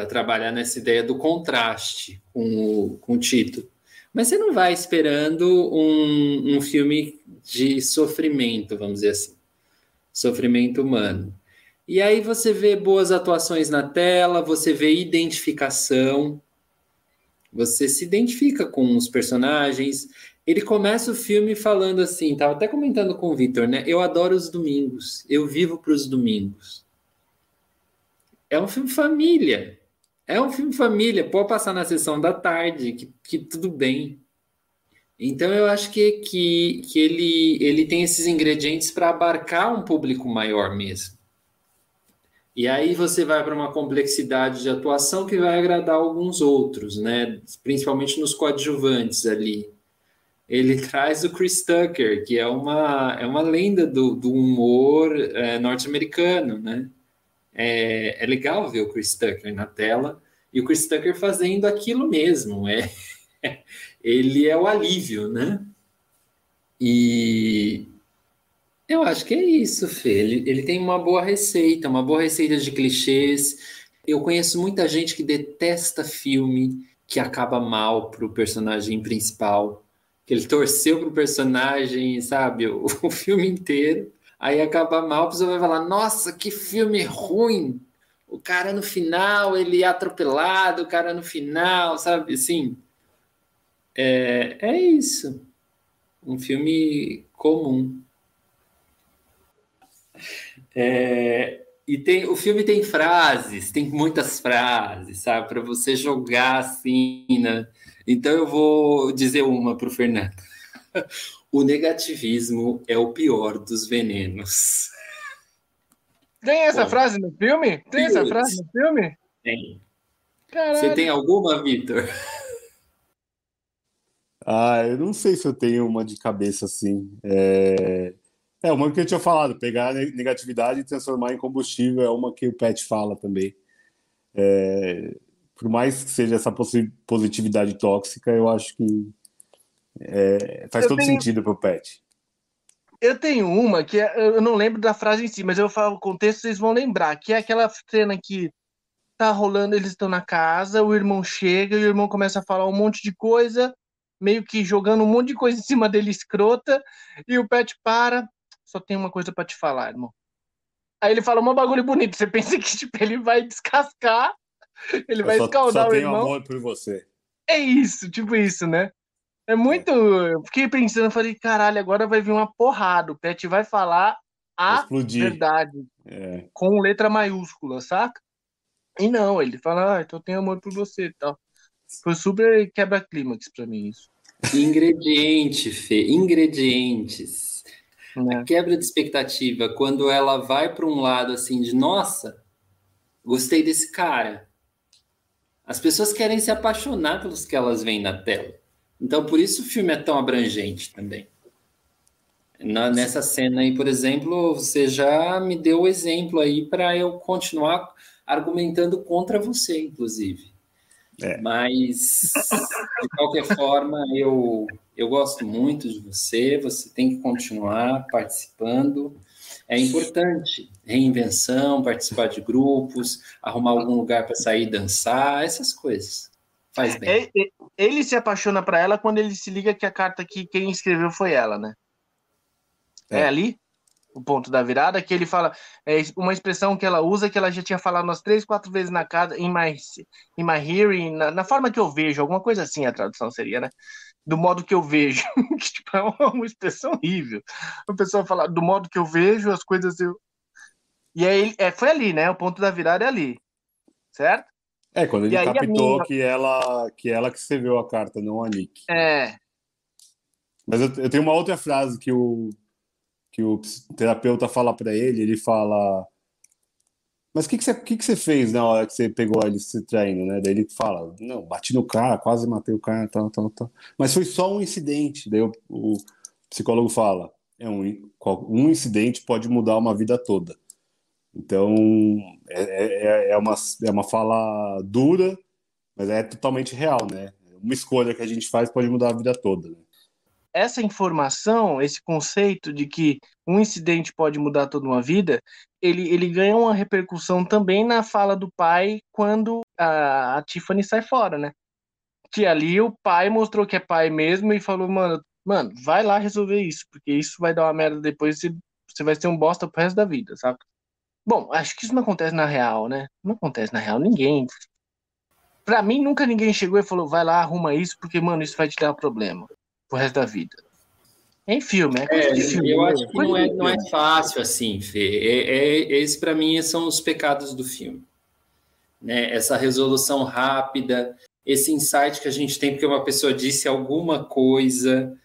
trabalhar nessa ideia do contraste com o, com o título. Mas você não vai esperando um, um filme de sofrimento, vamos dizer assim. Sofrimento humano. E aí você vê boas atuações na tela, você vê identificação, você se identifica com os personagens. Ele começa o filme falando assim, tava até comentando com o Vitor, né? Eu adoro os domingos, eu vivo para os domingos. É um filme família. É um filme família, pode passar na sessão da tarde, que, que tudo bem. Então eu acho que, que, que ele, ele tem esses ingredientes para abarcar um público maior mesmo. E aí você vai para uma complexidade de atuação que vai agradar alguns outros, né? Principalmente nos coadjuvantes ali. Ele traz o Chris Tucker, que é uma, é uma lenda do, do humor é, norte-americano, né? É, é legal ver o Chris Tucker na tela e o Chris Tucker fazendo aquilo mesmo. É, ele é o alívio, né? E eu acho que é isso, Fê. Ele, ele tem uma boa receita, uma boa receita de clichês. Eu conheço muita gente que detesta filme que acaba mal pro personagem principal. Que ele torceu pro personagem, sabe, o, o filme inteiro. Aí acaba mal, a pessoa vai falar: Nossa, que filme ruim! O cara no final, ele é atropelado, o cara no final, sabe? Assim, é, é isso. Um filme comum. É, e tem, o filme tem frases, tem muitas frases, sabe? Para você jogar assim. Né? Então eu vou dizer uma para o Fernando. O negativismo é o pior dos venenos. Tem essa Pô. frase no filme? Tem essa Putz. frase no filme? Tem. Caralho. Você tem alguma, Vitor? Ah, eu não sei se eu tenho uma de cabeça assim. É, é uma que eu tinha falado, pegar negatividade e transformar em combustível é uma que o Pet fala também. É, por mais que seja essa positividade tóxica, eu acho que é, faz Eu todo tenho- sentido pro Pet. Eu tenho uma que é- eu não lembro da frase em si, mas eu falo o contexto, vocês vão lembrar, que é aquela cena que tá rolando, eles estão na casa, o irmão chega e o irmão começa a falar um monte de coisa, meio que jogando um monte de coisa em cima dele escrota, e o Pet para, só tem uma coisa pra te falar, irmão. Aí ele fala um bagulho bonito, você pensa que tipo, ele vai descascar, ele Eu vai só, escaldar só o tenho irmão. amor por você. É isso, tipo isso, né? É muito. Eu fiquei pensando, falei, caralho, agora vai vir uma porrada. O Pet vai falar a explodir. verdade, É. com letra maiúscula, saca? E não, ele fala, ah, então eu tenho amor por você e tal. Foi super quebra-clímax pra mim isso. Ingrediente, Fê, ingredientes. Né? Quebra de expectativa, quando ela vai para um lado assim de nossa, gostei desse cara. As pessoas querem se apaixonar pelos que elas veem na tela. Então, por isso o filme é tão abrangente também. Na, nessa cena aí, por exemplo, você já me deu o exemplo aí para eu continuar argumentando contra você, inclusive. É. Mas, de qualquer forma, eu, eu gosto muito de você, você tem que continuar participando. É importante reinvenção, participar de grupos, arrumar algum lugar para sair dançar, essas coisas. Faz bem. Ele se apaixona para ela quando ele se liga que a carta que quem escreveu foi ela, né? É. é, ali o ponto da virada que ele fala é uma expressão que ela usa que ela já tinha falado umas três, quatro vezes na casa, em my, in my hearing, na, na forma que eu vejo, alguma coisa assim a tradução seria, né? Do modo que eu vejo, que tipo, é uma expressão horrível. A pessoa fala do modo que eu vejo as coisas eu e aí é, foi ali, né? O ponto da virada é ali, certo? É quando ele captou minha... que ela que ela que escreveu a carta, não a Nick. É. Mas eu, eu tenho uma outra frase que o que o terapeuta fala para ele, ele fala mas o que, que, você, que, que você fez na hora que você pegou ele se traindo, né? Daí ele fala, não, bati no cara, quase matei o cara, tal, tal, tal. Mas foi só um incidente. Daí o, o psicólogo fala, é um, um incidente pode mudar uma vida toda. Então, é, é, é, é, uma, é uma fala dura, mas é totalmente real, né? Uma escolha que a gente faz pode mudar a vida toda, né? essa informação, esse conceito de que um incidente pode mudar toda uma vida, ele, ele ganha uma repercussão também na fala do pai quando a, a Tiffany sai fora, né? Que ali o pai mostrou que é pai mesmo e falou, mano, mano, vai lá resolver isso, porque isso vai dar uma merda depois e você vai ser um bosta pro resto da vida, sabe? Bom, acho que isso não acontece na real, né? Não acontece na real, ninguém. Pra mim, nunca ninguém chegou e falou, vai lá, arruma isso, porque, mano, isso vai te dar problema pro resto da vida. Em filme, é é, de filme. Eu acho que não é, não é fácil assim, Fê. É, é, esse, para mim, são os pecados do filme. Né? Essa resolução rápida, esse insight que a gente tem porque uma pessoa disse alguma coisa.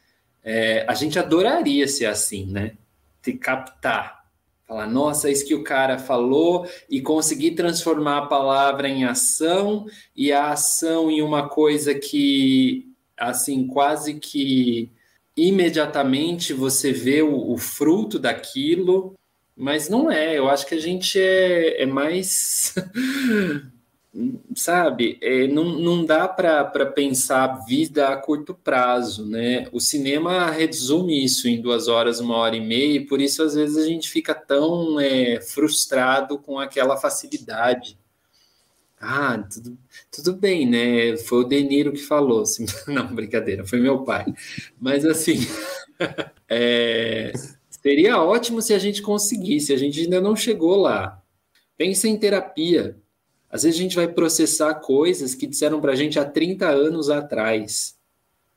É, a gente adoraria ser assim, né? Te captar. Falar, nossa, é isso que o cara falou e conseguir transformar a palavra em ação e a ação em uma coisa que assim, quase que imediatamente você vê o, o, fruto daquilo, mas não é. Eu acho que a gente é, é mais. sabe, é, não, não dá para pensar a vida a curto prazo, né? O cinema resume isso em duas horas, uma hora e meia, e por isso às vezes a gente fica tão é, frustrado com aquela facilidade. Ah, tudo, tudo bem, né? Foi o Deniro que falou. Assim, não, brincadeira, foi meu pai. Mas assim, é, seria ótimo se a gente conseguisse. A gente ainda não chegou lá. Pensa em terapia. Às vezes a gente vai processar coisas que disseram para a gente há 30 anos atrás.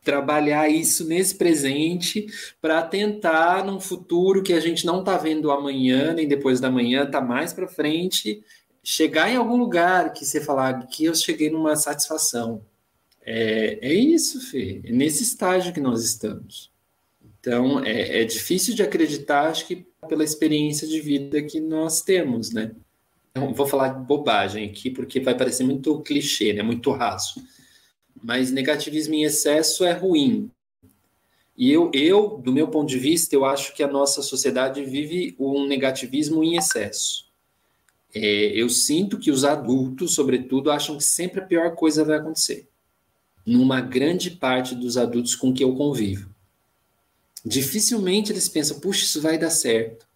Trabalhar isso nesse presente para tentar, num futuro que a gente não está vendo amanhã, nem depois da manhã, está mais para frente, chegar em algum lugar que você falar que eu cheguei numa satisfação. É, é isso, Fê. É nesse estágio que nós estamos. Então, é, é difícil de acreditar, acho que pela experiência de vida que nós temos, né? Então, vou falar bobagem aqui, porque vai parecer muito clichê, né? Muito raso. Mas negativismo em excesso é ruim. E eu, eu, do meu ponto de vista, eu acho que a nossa sociedade vive um negativismo em excesso. É, eu sinto que os adultos, sobretudo, acham que sempre a pior coisa vai acontecer. Numa grande parte dos adultos com que eu convivo. Dificilmente eles pensam, puxa, isso vai dar certo.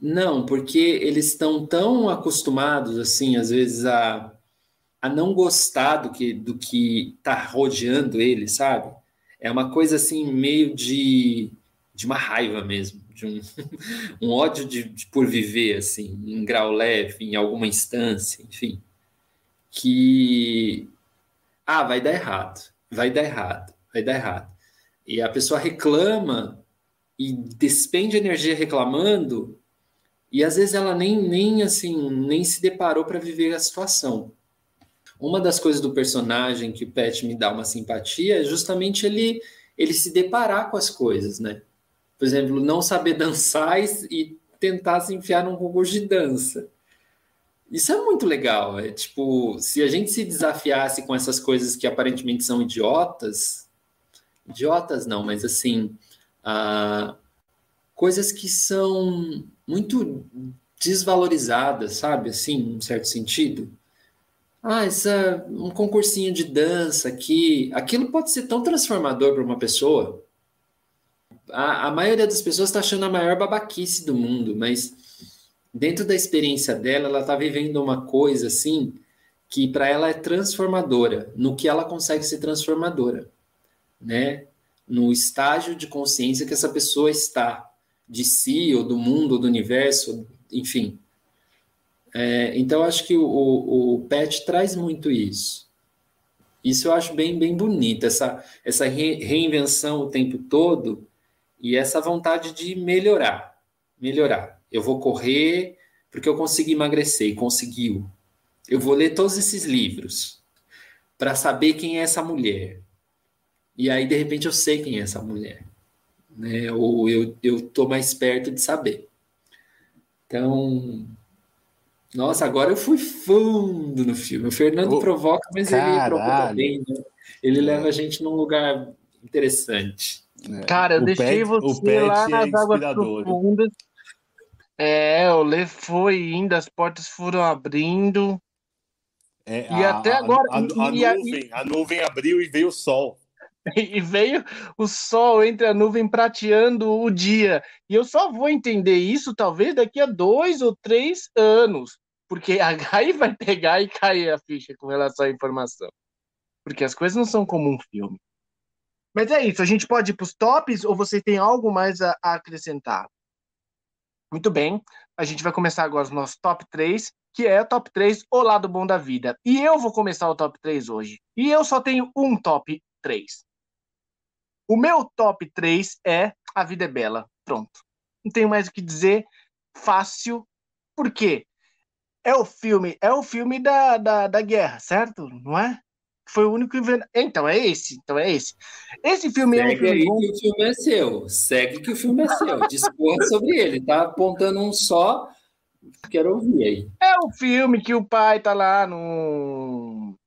Não, porque eles estão tão acostumados, assim, às vezes, a, a não gostar do que do que está rodeando eles, sabe? É uma coisa assim, meio de, de uma raiva mesmo de um, um ódio de, de, por viver, assim, em grau leve, em alguma instância, enfim, que, ah, vai dar errado, vai dar errado, vai dar errado. E a pessoa reclama e despende energia reclamando, e às vezes ela nem, nem assim, nem se deparou para viver a situação. Uma das coisas do personagem que o Pet me dá uma simpatia é justamente ele, ele se deparar com as coisas, né? por exemplo, não saber dançar e tentar se enfiar num concurso de dança. Isso é muito legal. É tipo, se a gente se desafiasse com essas coisas que aparentemente são idiotas, idiotas não, mas assim, uh, coisas que são muito desvalorizadas, sabe? Assim, em certo sentido. Ah, essa, um concursinho de dança aqui. Aquilo pode ser tão transformador para uma pessoa. A, a maioria das pessoas está achando a maior babaquice do mundo, mas dentro da experiência dela, ela está vivendo uma coisa assim que para ela é transformadora, no que ela consegue ser transformadora, né? No estágio de consciência que essa pessoa está de si, ou do mundo, ou do universo, enfim. É, então, acho que o, o, o, PET traz muito isso. Isso eu acho bem, bem bonito, essa, essa re, reinvenção o tempo todo e essa vontade de melhorar. Melhorar. Eu vou correr porque eu consegui emagrecer, e conseguiu. Eu vou ler todos esses livros para saber quem é essa mulher. E aí, de repente, eu sei quem é essa mulher né? Ou eu, eu tô mais perto de saber. Então, nossa, agora eu fui fundo no filme. O Fernando oh, provoca, mas caralho. ele provoca bem, né? Ele é. leva a gente num lugar interessante. É. Cara, eu o deixei pet, você lá é nas águas profundas. É, o Lê foi indo, as portas foram abrindo. É, e a, até agora. A, a, a, nuvem, a nuvem abriu e veio o sol. e veio o sol entre a nuvem prateando o dia. E eu só vou entender isso talvez daqui a dois ou três anos, porque aí vai pegar e cair a ficha com relação à informação. Porque as coisas não são como um filme. Mas é isso, a gente pode ir para os tops ou você tem algo mais a, a acrescentar? Muito bem, a gente vai começar agora os nossos top 3, que é o top 3, o lado bom da vida. E eu vou começar o top 3 hoje. E eu só tenho um top 3. O meu top 3 é A Vida é Bela. Pronto. Não tenho mais o que dizer. Fácil. Por quê? É o filme, é o filme da, da, da guerra, certo? Não é? Foi o único Então é esse, então é esse. Esse filme Segue é um filme aí que o filme é seu. Segue que o filme é seu. Discorra sobre ele. Tá apontando um só. Quero ouvir aí. É o filme que o pai tá lá no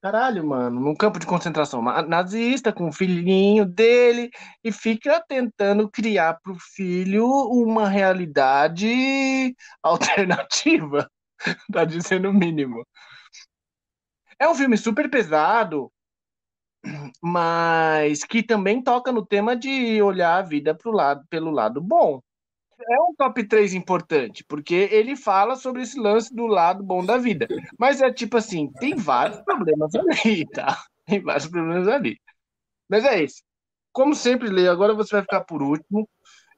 Caralho, mano, num campo de concentração nazista com o filhinho dele e fica tentando criar pro filho uma realidade alternativa, tá dizendo o mínimo. É um filme super pesado, mas que também toca no tema de olhar a vida pro lado, pelo lado bom é um top 3 importante, porque ele fala sobre esse lance do lado bom da vida. Mas é tipo assim, tem vários problemas ali, tá? Tem vários problemas ali. Mas é isso. Como sempre, Lê, agora você vai ficar por último.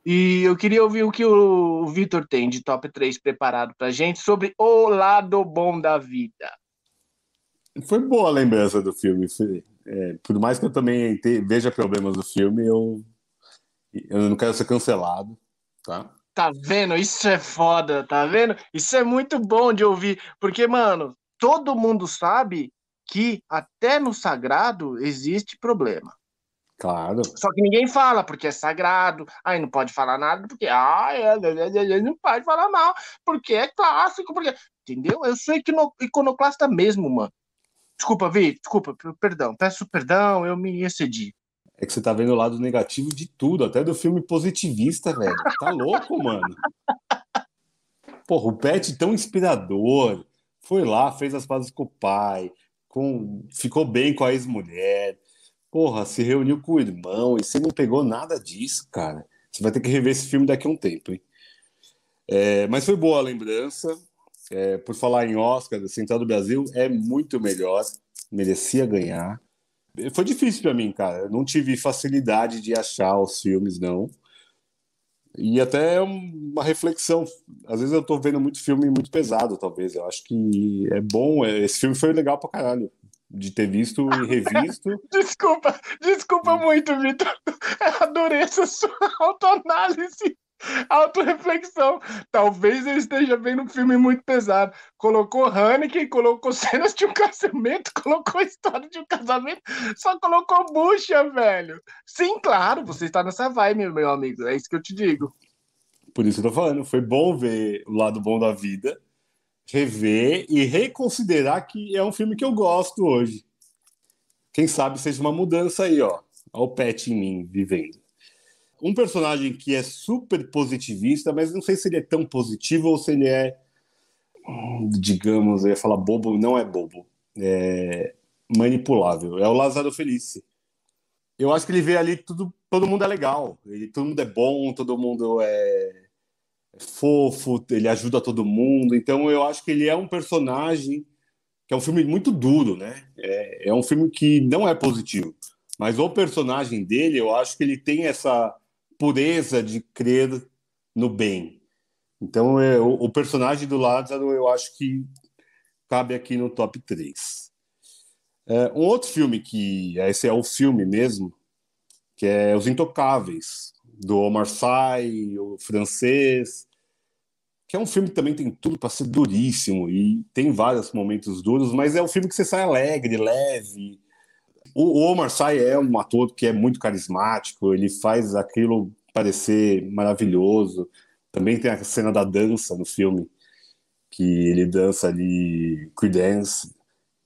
E eu queria ouvir o que o Vitor tem de top 3 preparado pra gente sobre o lado bom da vida. Foi boa a lembrança do filme. É, por mais que eu também te, veja problemas do filme, eu, eu não quero ser cancelado. Tá? Tá vendo? Isso é foda, tá vendo? Isso é muito bom de ouvir, porque, mano, todo mundo sabe que até no sagrado existe problema. Claro. Só que ninguém fala, porque é sagrado. Aí não pode falar nada, porque ah, é, é, é, não pode falar mal, porque é clássico, porque. Entendeu? Eu sou iconoclasta mesmo, mano. Desculpa, Vi, desculpa, perdão, peço perdão, eu me excedi. É que você tá vendo o lado negativo de tudo, até do filme positivista, velho. Tá louco, mano. Porra, o Pet tão inspirador. Foi lá, fez as pazes com o pai, com... ficou bem com a ex-mulher. Porra, se reuniu com o irmão e você não pegou nada disso, cara. Você vai ter que rever esse filme daqui a um tempo, hein? É, mas foi boa a lembrança. É, por falar em Oscar, Central do Brasil é muito melhor, merecia ganhar. Foi difícil para mim, cara. Eu não tive facilidade de achar os filmes, não. E até uma reflexão. Às vezes eu tô vendo muito filme muito pesado, talvez. Eu acho que é bom. É, esse filme foi legal pra caralho. De ter visto e revisto. desculpa, desculpa muito, Vitor. Adorei essa sua autoanálise. Autoreflexão. Talvez eu esteja vendo um filme muito pesado. Colocou Haneke, colocou cenas de um casamento, colocou história de um casamento, só colocou bucha, velho. Sim, claro, você está nessa vibe, meu amigo. É isso que eu te digo. Por isso que eu tô falando. Foi bom ver o lado bom da vida, rever e reconsiderar que é um filme que eu gosto hoje. Quem sabe seja uma mudança aí, ó. Olha o pet em mim vivendo. Um personagem que é super positivista, mas não sei se ele é tão positivo ou se ele é, digamos, eu ia falar bobo, não é bobo, é manipulável. É o Lázaro Felice. Eu acho que ele vê ali tudo, todo mundo é legal, ele, todo mundo é bom, todo mundo é, é fofo, ele ajuda todo mundo. Então eu acho que ele é um personagem que é um filme muito duro, né? É, é um filme que não é positivo. Mas o personagem dele, eu acho que ele tem essa pureza de crer no bem. Então, é, o, o, personagem do Lázaro, eu acho que cabe aqui no top 3. É, um outro filme que, esse é o filme mesmo, que é Os Intocáveis, do Omar Sy, o francês, que é um filme que também tem tudo para ser duríssimo e tem vários momentos duros, mas é um filme que você sai alegre, leve, o Omar Sy é um ator que é muito carismático, ele faz aquilo parecer maravilhoso. Também tem a cena da dança no filme, que ele dança ali Creedence,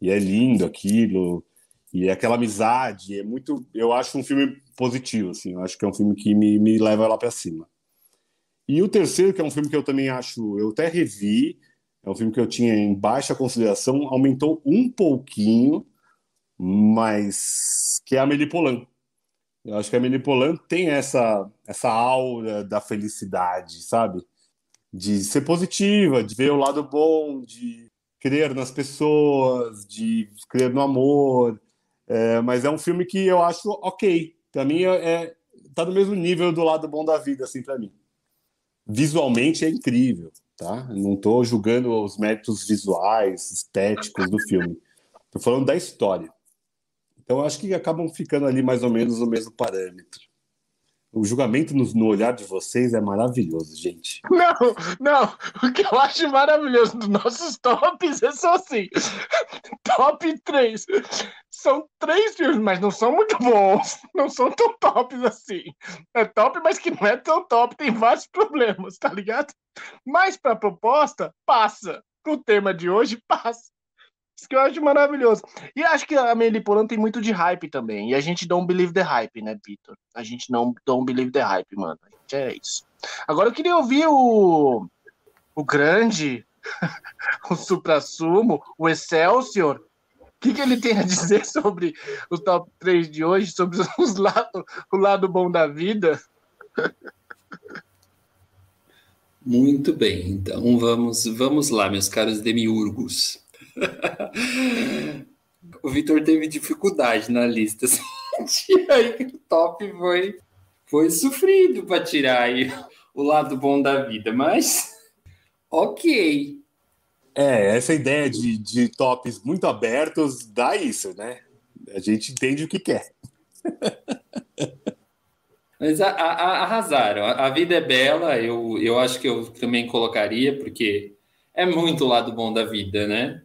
e é lindo aquilo, e é aquela amizade, é muito, eu acho um filme positivo, assim, eu acho que é um filme que me, me leva lá para cima. E o terceiro, que é um filme que eu também acho, eu até revi, é um filme que eu tinha em baixa consideração, aumentou um pouquinho, mas que é a Amélie Poulain. Eu acho que a Amélie Poulain tem essa, essa aura da felicidade, sabe? De ser positiva, de ver o lado bom, de crer nas pessoas, de crer no amor. É, mas é um filme que eu acho ok. Para mim, é, é, tá no mesmo nível do lado bom da vida, assim, para mim. Visualmente é incrível, tá? Não estou julgando os méritos visuais, estéticos do filme. Estou falando da história. Então, acho que acabam ficando ali mais ou menos no mesmo parâmetro. O julgamento no, no, olhar de vocês é maravilhoso, gente. Não, não. O que eu acho maravilhoso dos nossos tops é só assim: top 3. São três filmes, mas não são muito bons. Não são tão tops assim. É top, mas que não é tão top. Tem vários problemas, tá ligado? Mas pra proposta, passa. Pro tema de hoje, passa. Isso que eu acho maravilhoso. E acho que a Amelie Poulain tem muito de hype também. E a gente don't believe the hype, né, Vitor? A gente não don't believe the hype, mano. É isso. Agora eu queria ouvir o, o grande, o supra-sumo, o Excelsior. O que, que ele tem a dizer sobre o top 3 de hoje, sobre os lado, o lado bom da vida? Muito bem, então vamos, vamos lá, meus caros demiurgos o Vitor teve dificuldade na lista. e aí o top foi, foi sofrido para tirar aí o lado bom da vida, mas ok. É, essa ideia de, de tops muito abertos dá isso, né? A gente entende o que quer. Mas a, a, arrasaram. A, vida é bela, eu, eu acho que eu também colocaria, porque é muito o lado bom da vida, né?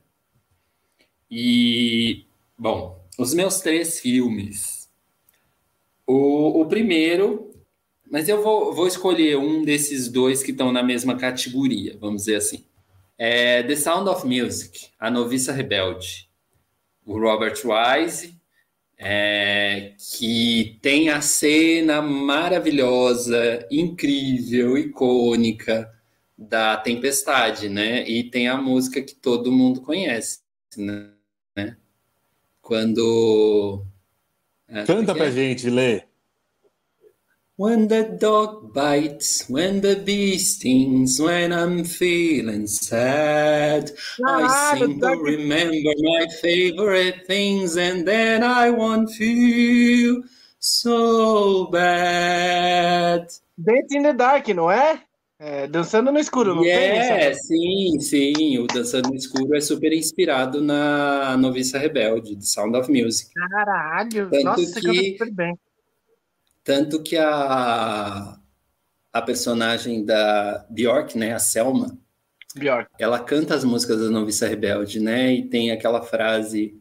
E, bom, os meus três filmes. O, o primeiro, mas eu vou, vou escolher um desses dois que estão na mesma categoria, vamos dizer assim. É The Sound of Music, A Noviça Rebelde. O Robert Wise, é, que tem a cena maravilhosa, incrível, icônica da Tempestade, né? E tem a música que todo mundo conhece, né? Quando. Ah, Canta pra gente, Lê. When the dog bites, when the bee stings, when I'm feeling sad, ah, I seem to remember my favorite things, and then I won't feel so bad. Dance in the Dark, não é? É, dançando no escuro, não yeah, tem? É, sim, sim. O Dançando no Escuro é super inspirado na Noviça Rebelde, de Sound of Music. Caralho, tanto nossa, que, super bem. Tanto que a, a personagem da Bjork, né, a Selma, Bjork. ela canta as músicas da Noviça Rebelde, né, e tem aquela frase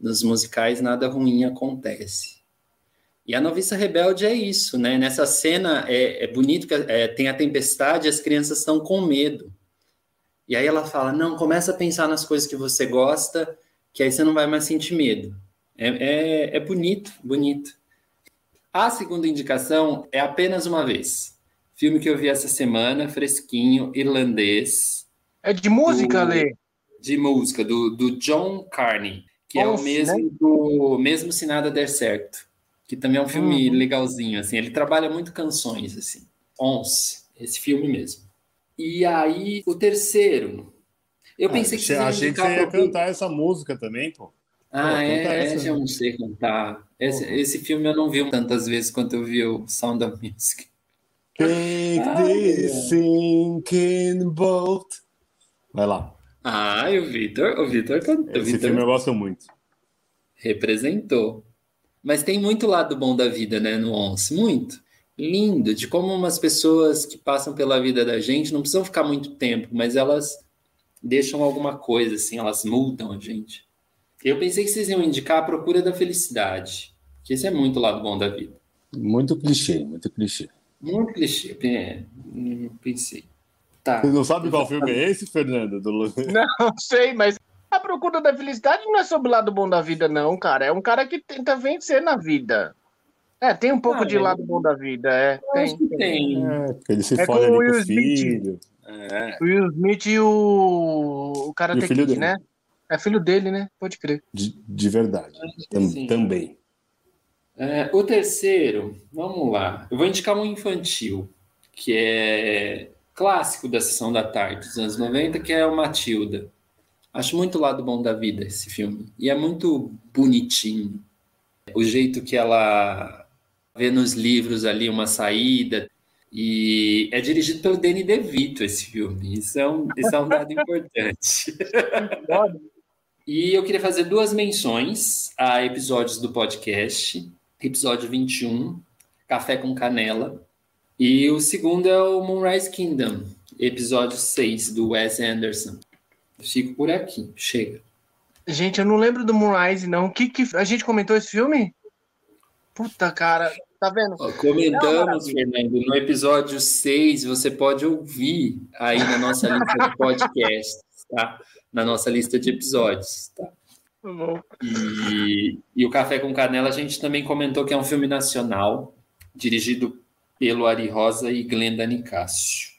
nos musicais, nada ruim acontece. E a noviça rebelde é isso, né? Nessa cena é, é bonito que é, tem a tempestade, as crianças estão com medo. E aí ela fala: não, começa a pensar nas coisas que você gosta, que aí você não vai mais sentir medo. É, é, é bonito, bonito. A segunda indicação é Apenas Uma Vez. Filme que eu vi essa semana, fresquinho, irlandês. É de música, do, Lê? De música, do, do John Carney, que Nossa, é o mesmo né? do Mesmo Se Nada Der Certo. Que também é um filme uhum. legalzinho, assim. Ele trabalha muito canções, assim. Onze, esse filme mesmo. E aí, o terceiro. Eu ah, pensei que você Achei que você ia cantar essa música também, pô. Ah, pô, é, essa eu não sei cantar. Esse, esse, filme eu não vi tantas vezes quanto eu vi o Sound of Music. Take ah, this thinking boat. Vai lá. Ah, e o Vitor, o Vitor cantou. Esse Victor filme eu gosto muito. Representou. Mas tem muito lado bom da vida, né, no Once, muito. Lindo, de como umas pessoas que passam pela vida da gente não precisam ficar muito tempo, mas elas deixam alguma coisa, assim, elas mudam a gente. Eu pensei que vocês iam indicar a procura da felicidade, que esse é muito lado bom da vida. Muito clichê, muito clichê. Muito clichê, é, pensei. Tá. Você não sabe qual filme é esse, Fernando? Do... Não sei, mas a procura da felicidade não é sobre o lado bom da vida, não, cara. É um cara que tenta vencer na vida. É, tem um pouco ah, de é. lado bom da vida, é. Tem, tem. É, ele se é fode ali com o filho. É. O Will Smith e o, o cara Kid, né? É filho dele, né? Pode crer. De, de verdade. Tam, também. É, o terceiro, vamos lá. Eu vou indicar um infantil, que é clássico da sessão da tarde dos anos 90, que é o Matilda. Acho muito lado bom da vida esse filme. E é muito bonitinho. O jeito que ela vê nos livros ali uma saída. E é dirigido pelo Danny DeVito esse filme. Isso é um, isso é um dado importante. e eu queria fazer duas menções a episódios do podcast. Episódio 21, Café com Canela. E o segundo é o Moonrise Kingdom, episódio 6, do Wes Anderson. Fico por aqui, chega. Gente, eu não lembro do Moonrise, não. Que, que a gente comentou esse filme? Puta, cara, tá vendo? Comentamos, não, Fernando, no episódio 6, você pode ouvir aí na nossa lista de podcasts, tá? Na nossa lista de episódios, tá? tá e, e o Café com Canela a gente também comentou que é um filme nacional, dirigido pelo Ari Rosa e Glenda Nicásio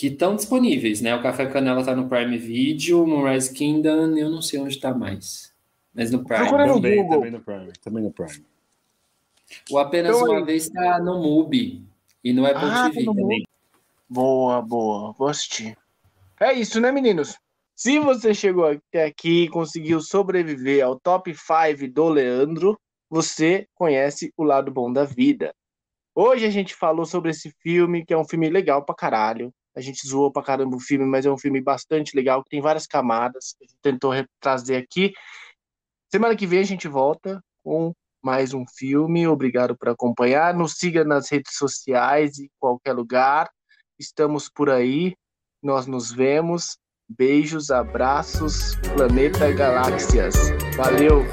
que estão disponíveis, né? O Café Canela tá no Prime Video, no Rise Kingdom, eu não sei onde está mais. Mas no Prime. Procura no também, Google. também no Prime. Também no Prime. O apenas então, uma vez está no MUBI e no Apple ah, TV também. Boa, boa. Vou assistir. É isso, né, meninos? Se você chegou até aqui e conseguiu sobreviver ao top 5 do Leandro, você conhece o lado bom da vida. Hoje a gente falou sobre esse filme, que é um filme legal pra caralho. A gente zoou pra caramba o filme, mas é um filme bastante legal, que tem várias camadas. A gente tentou trazer aqui. Semana que vem a gente volta com mais um filme. Obrigado por acompanhar. Nos siga nas redes sociais e em qualquer lugar. Estamos por aí. Nós nos vemos. Beijos, abraços, planeta galáxias. Valeu!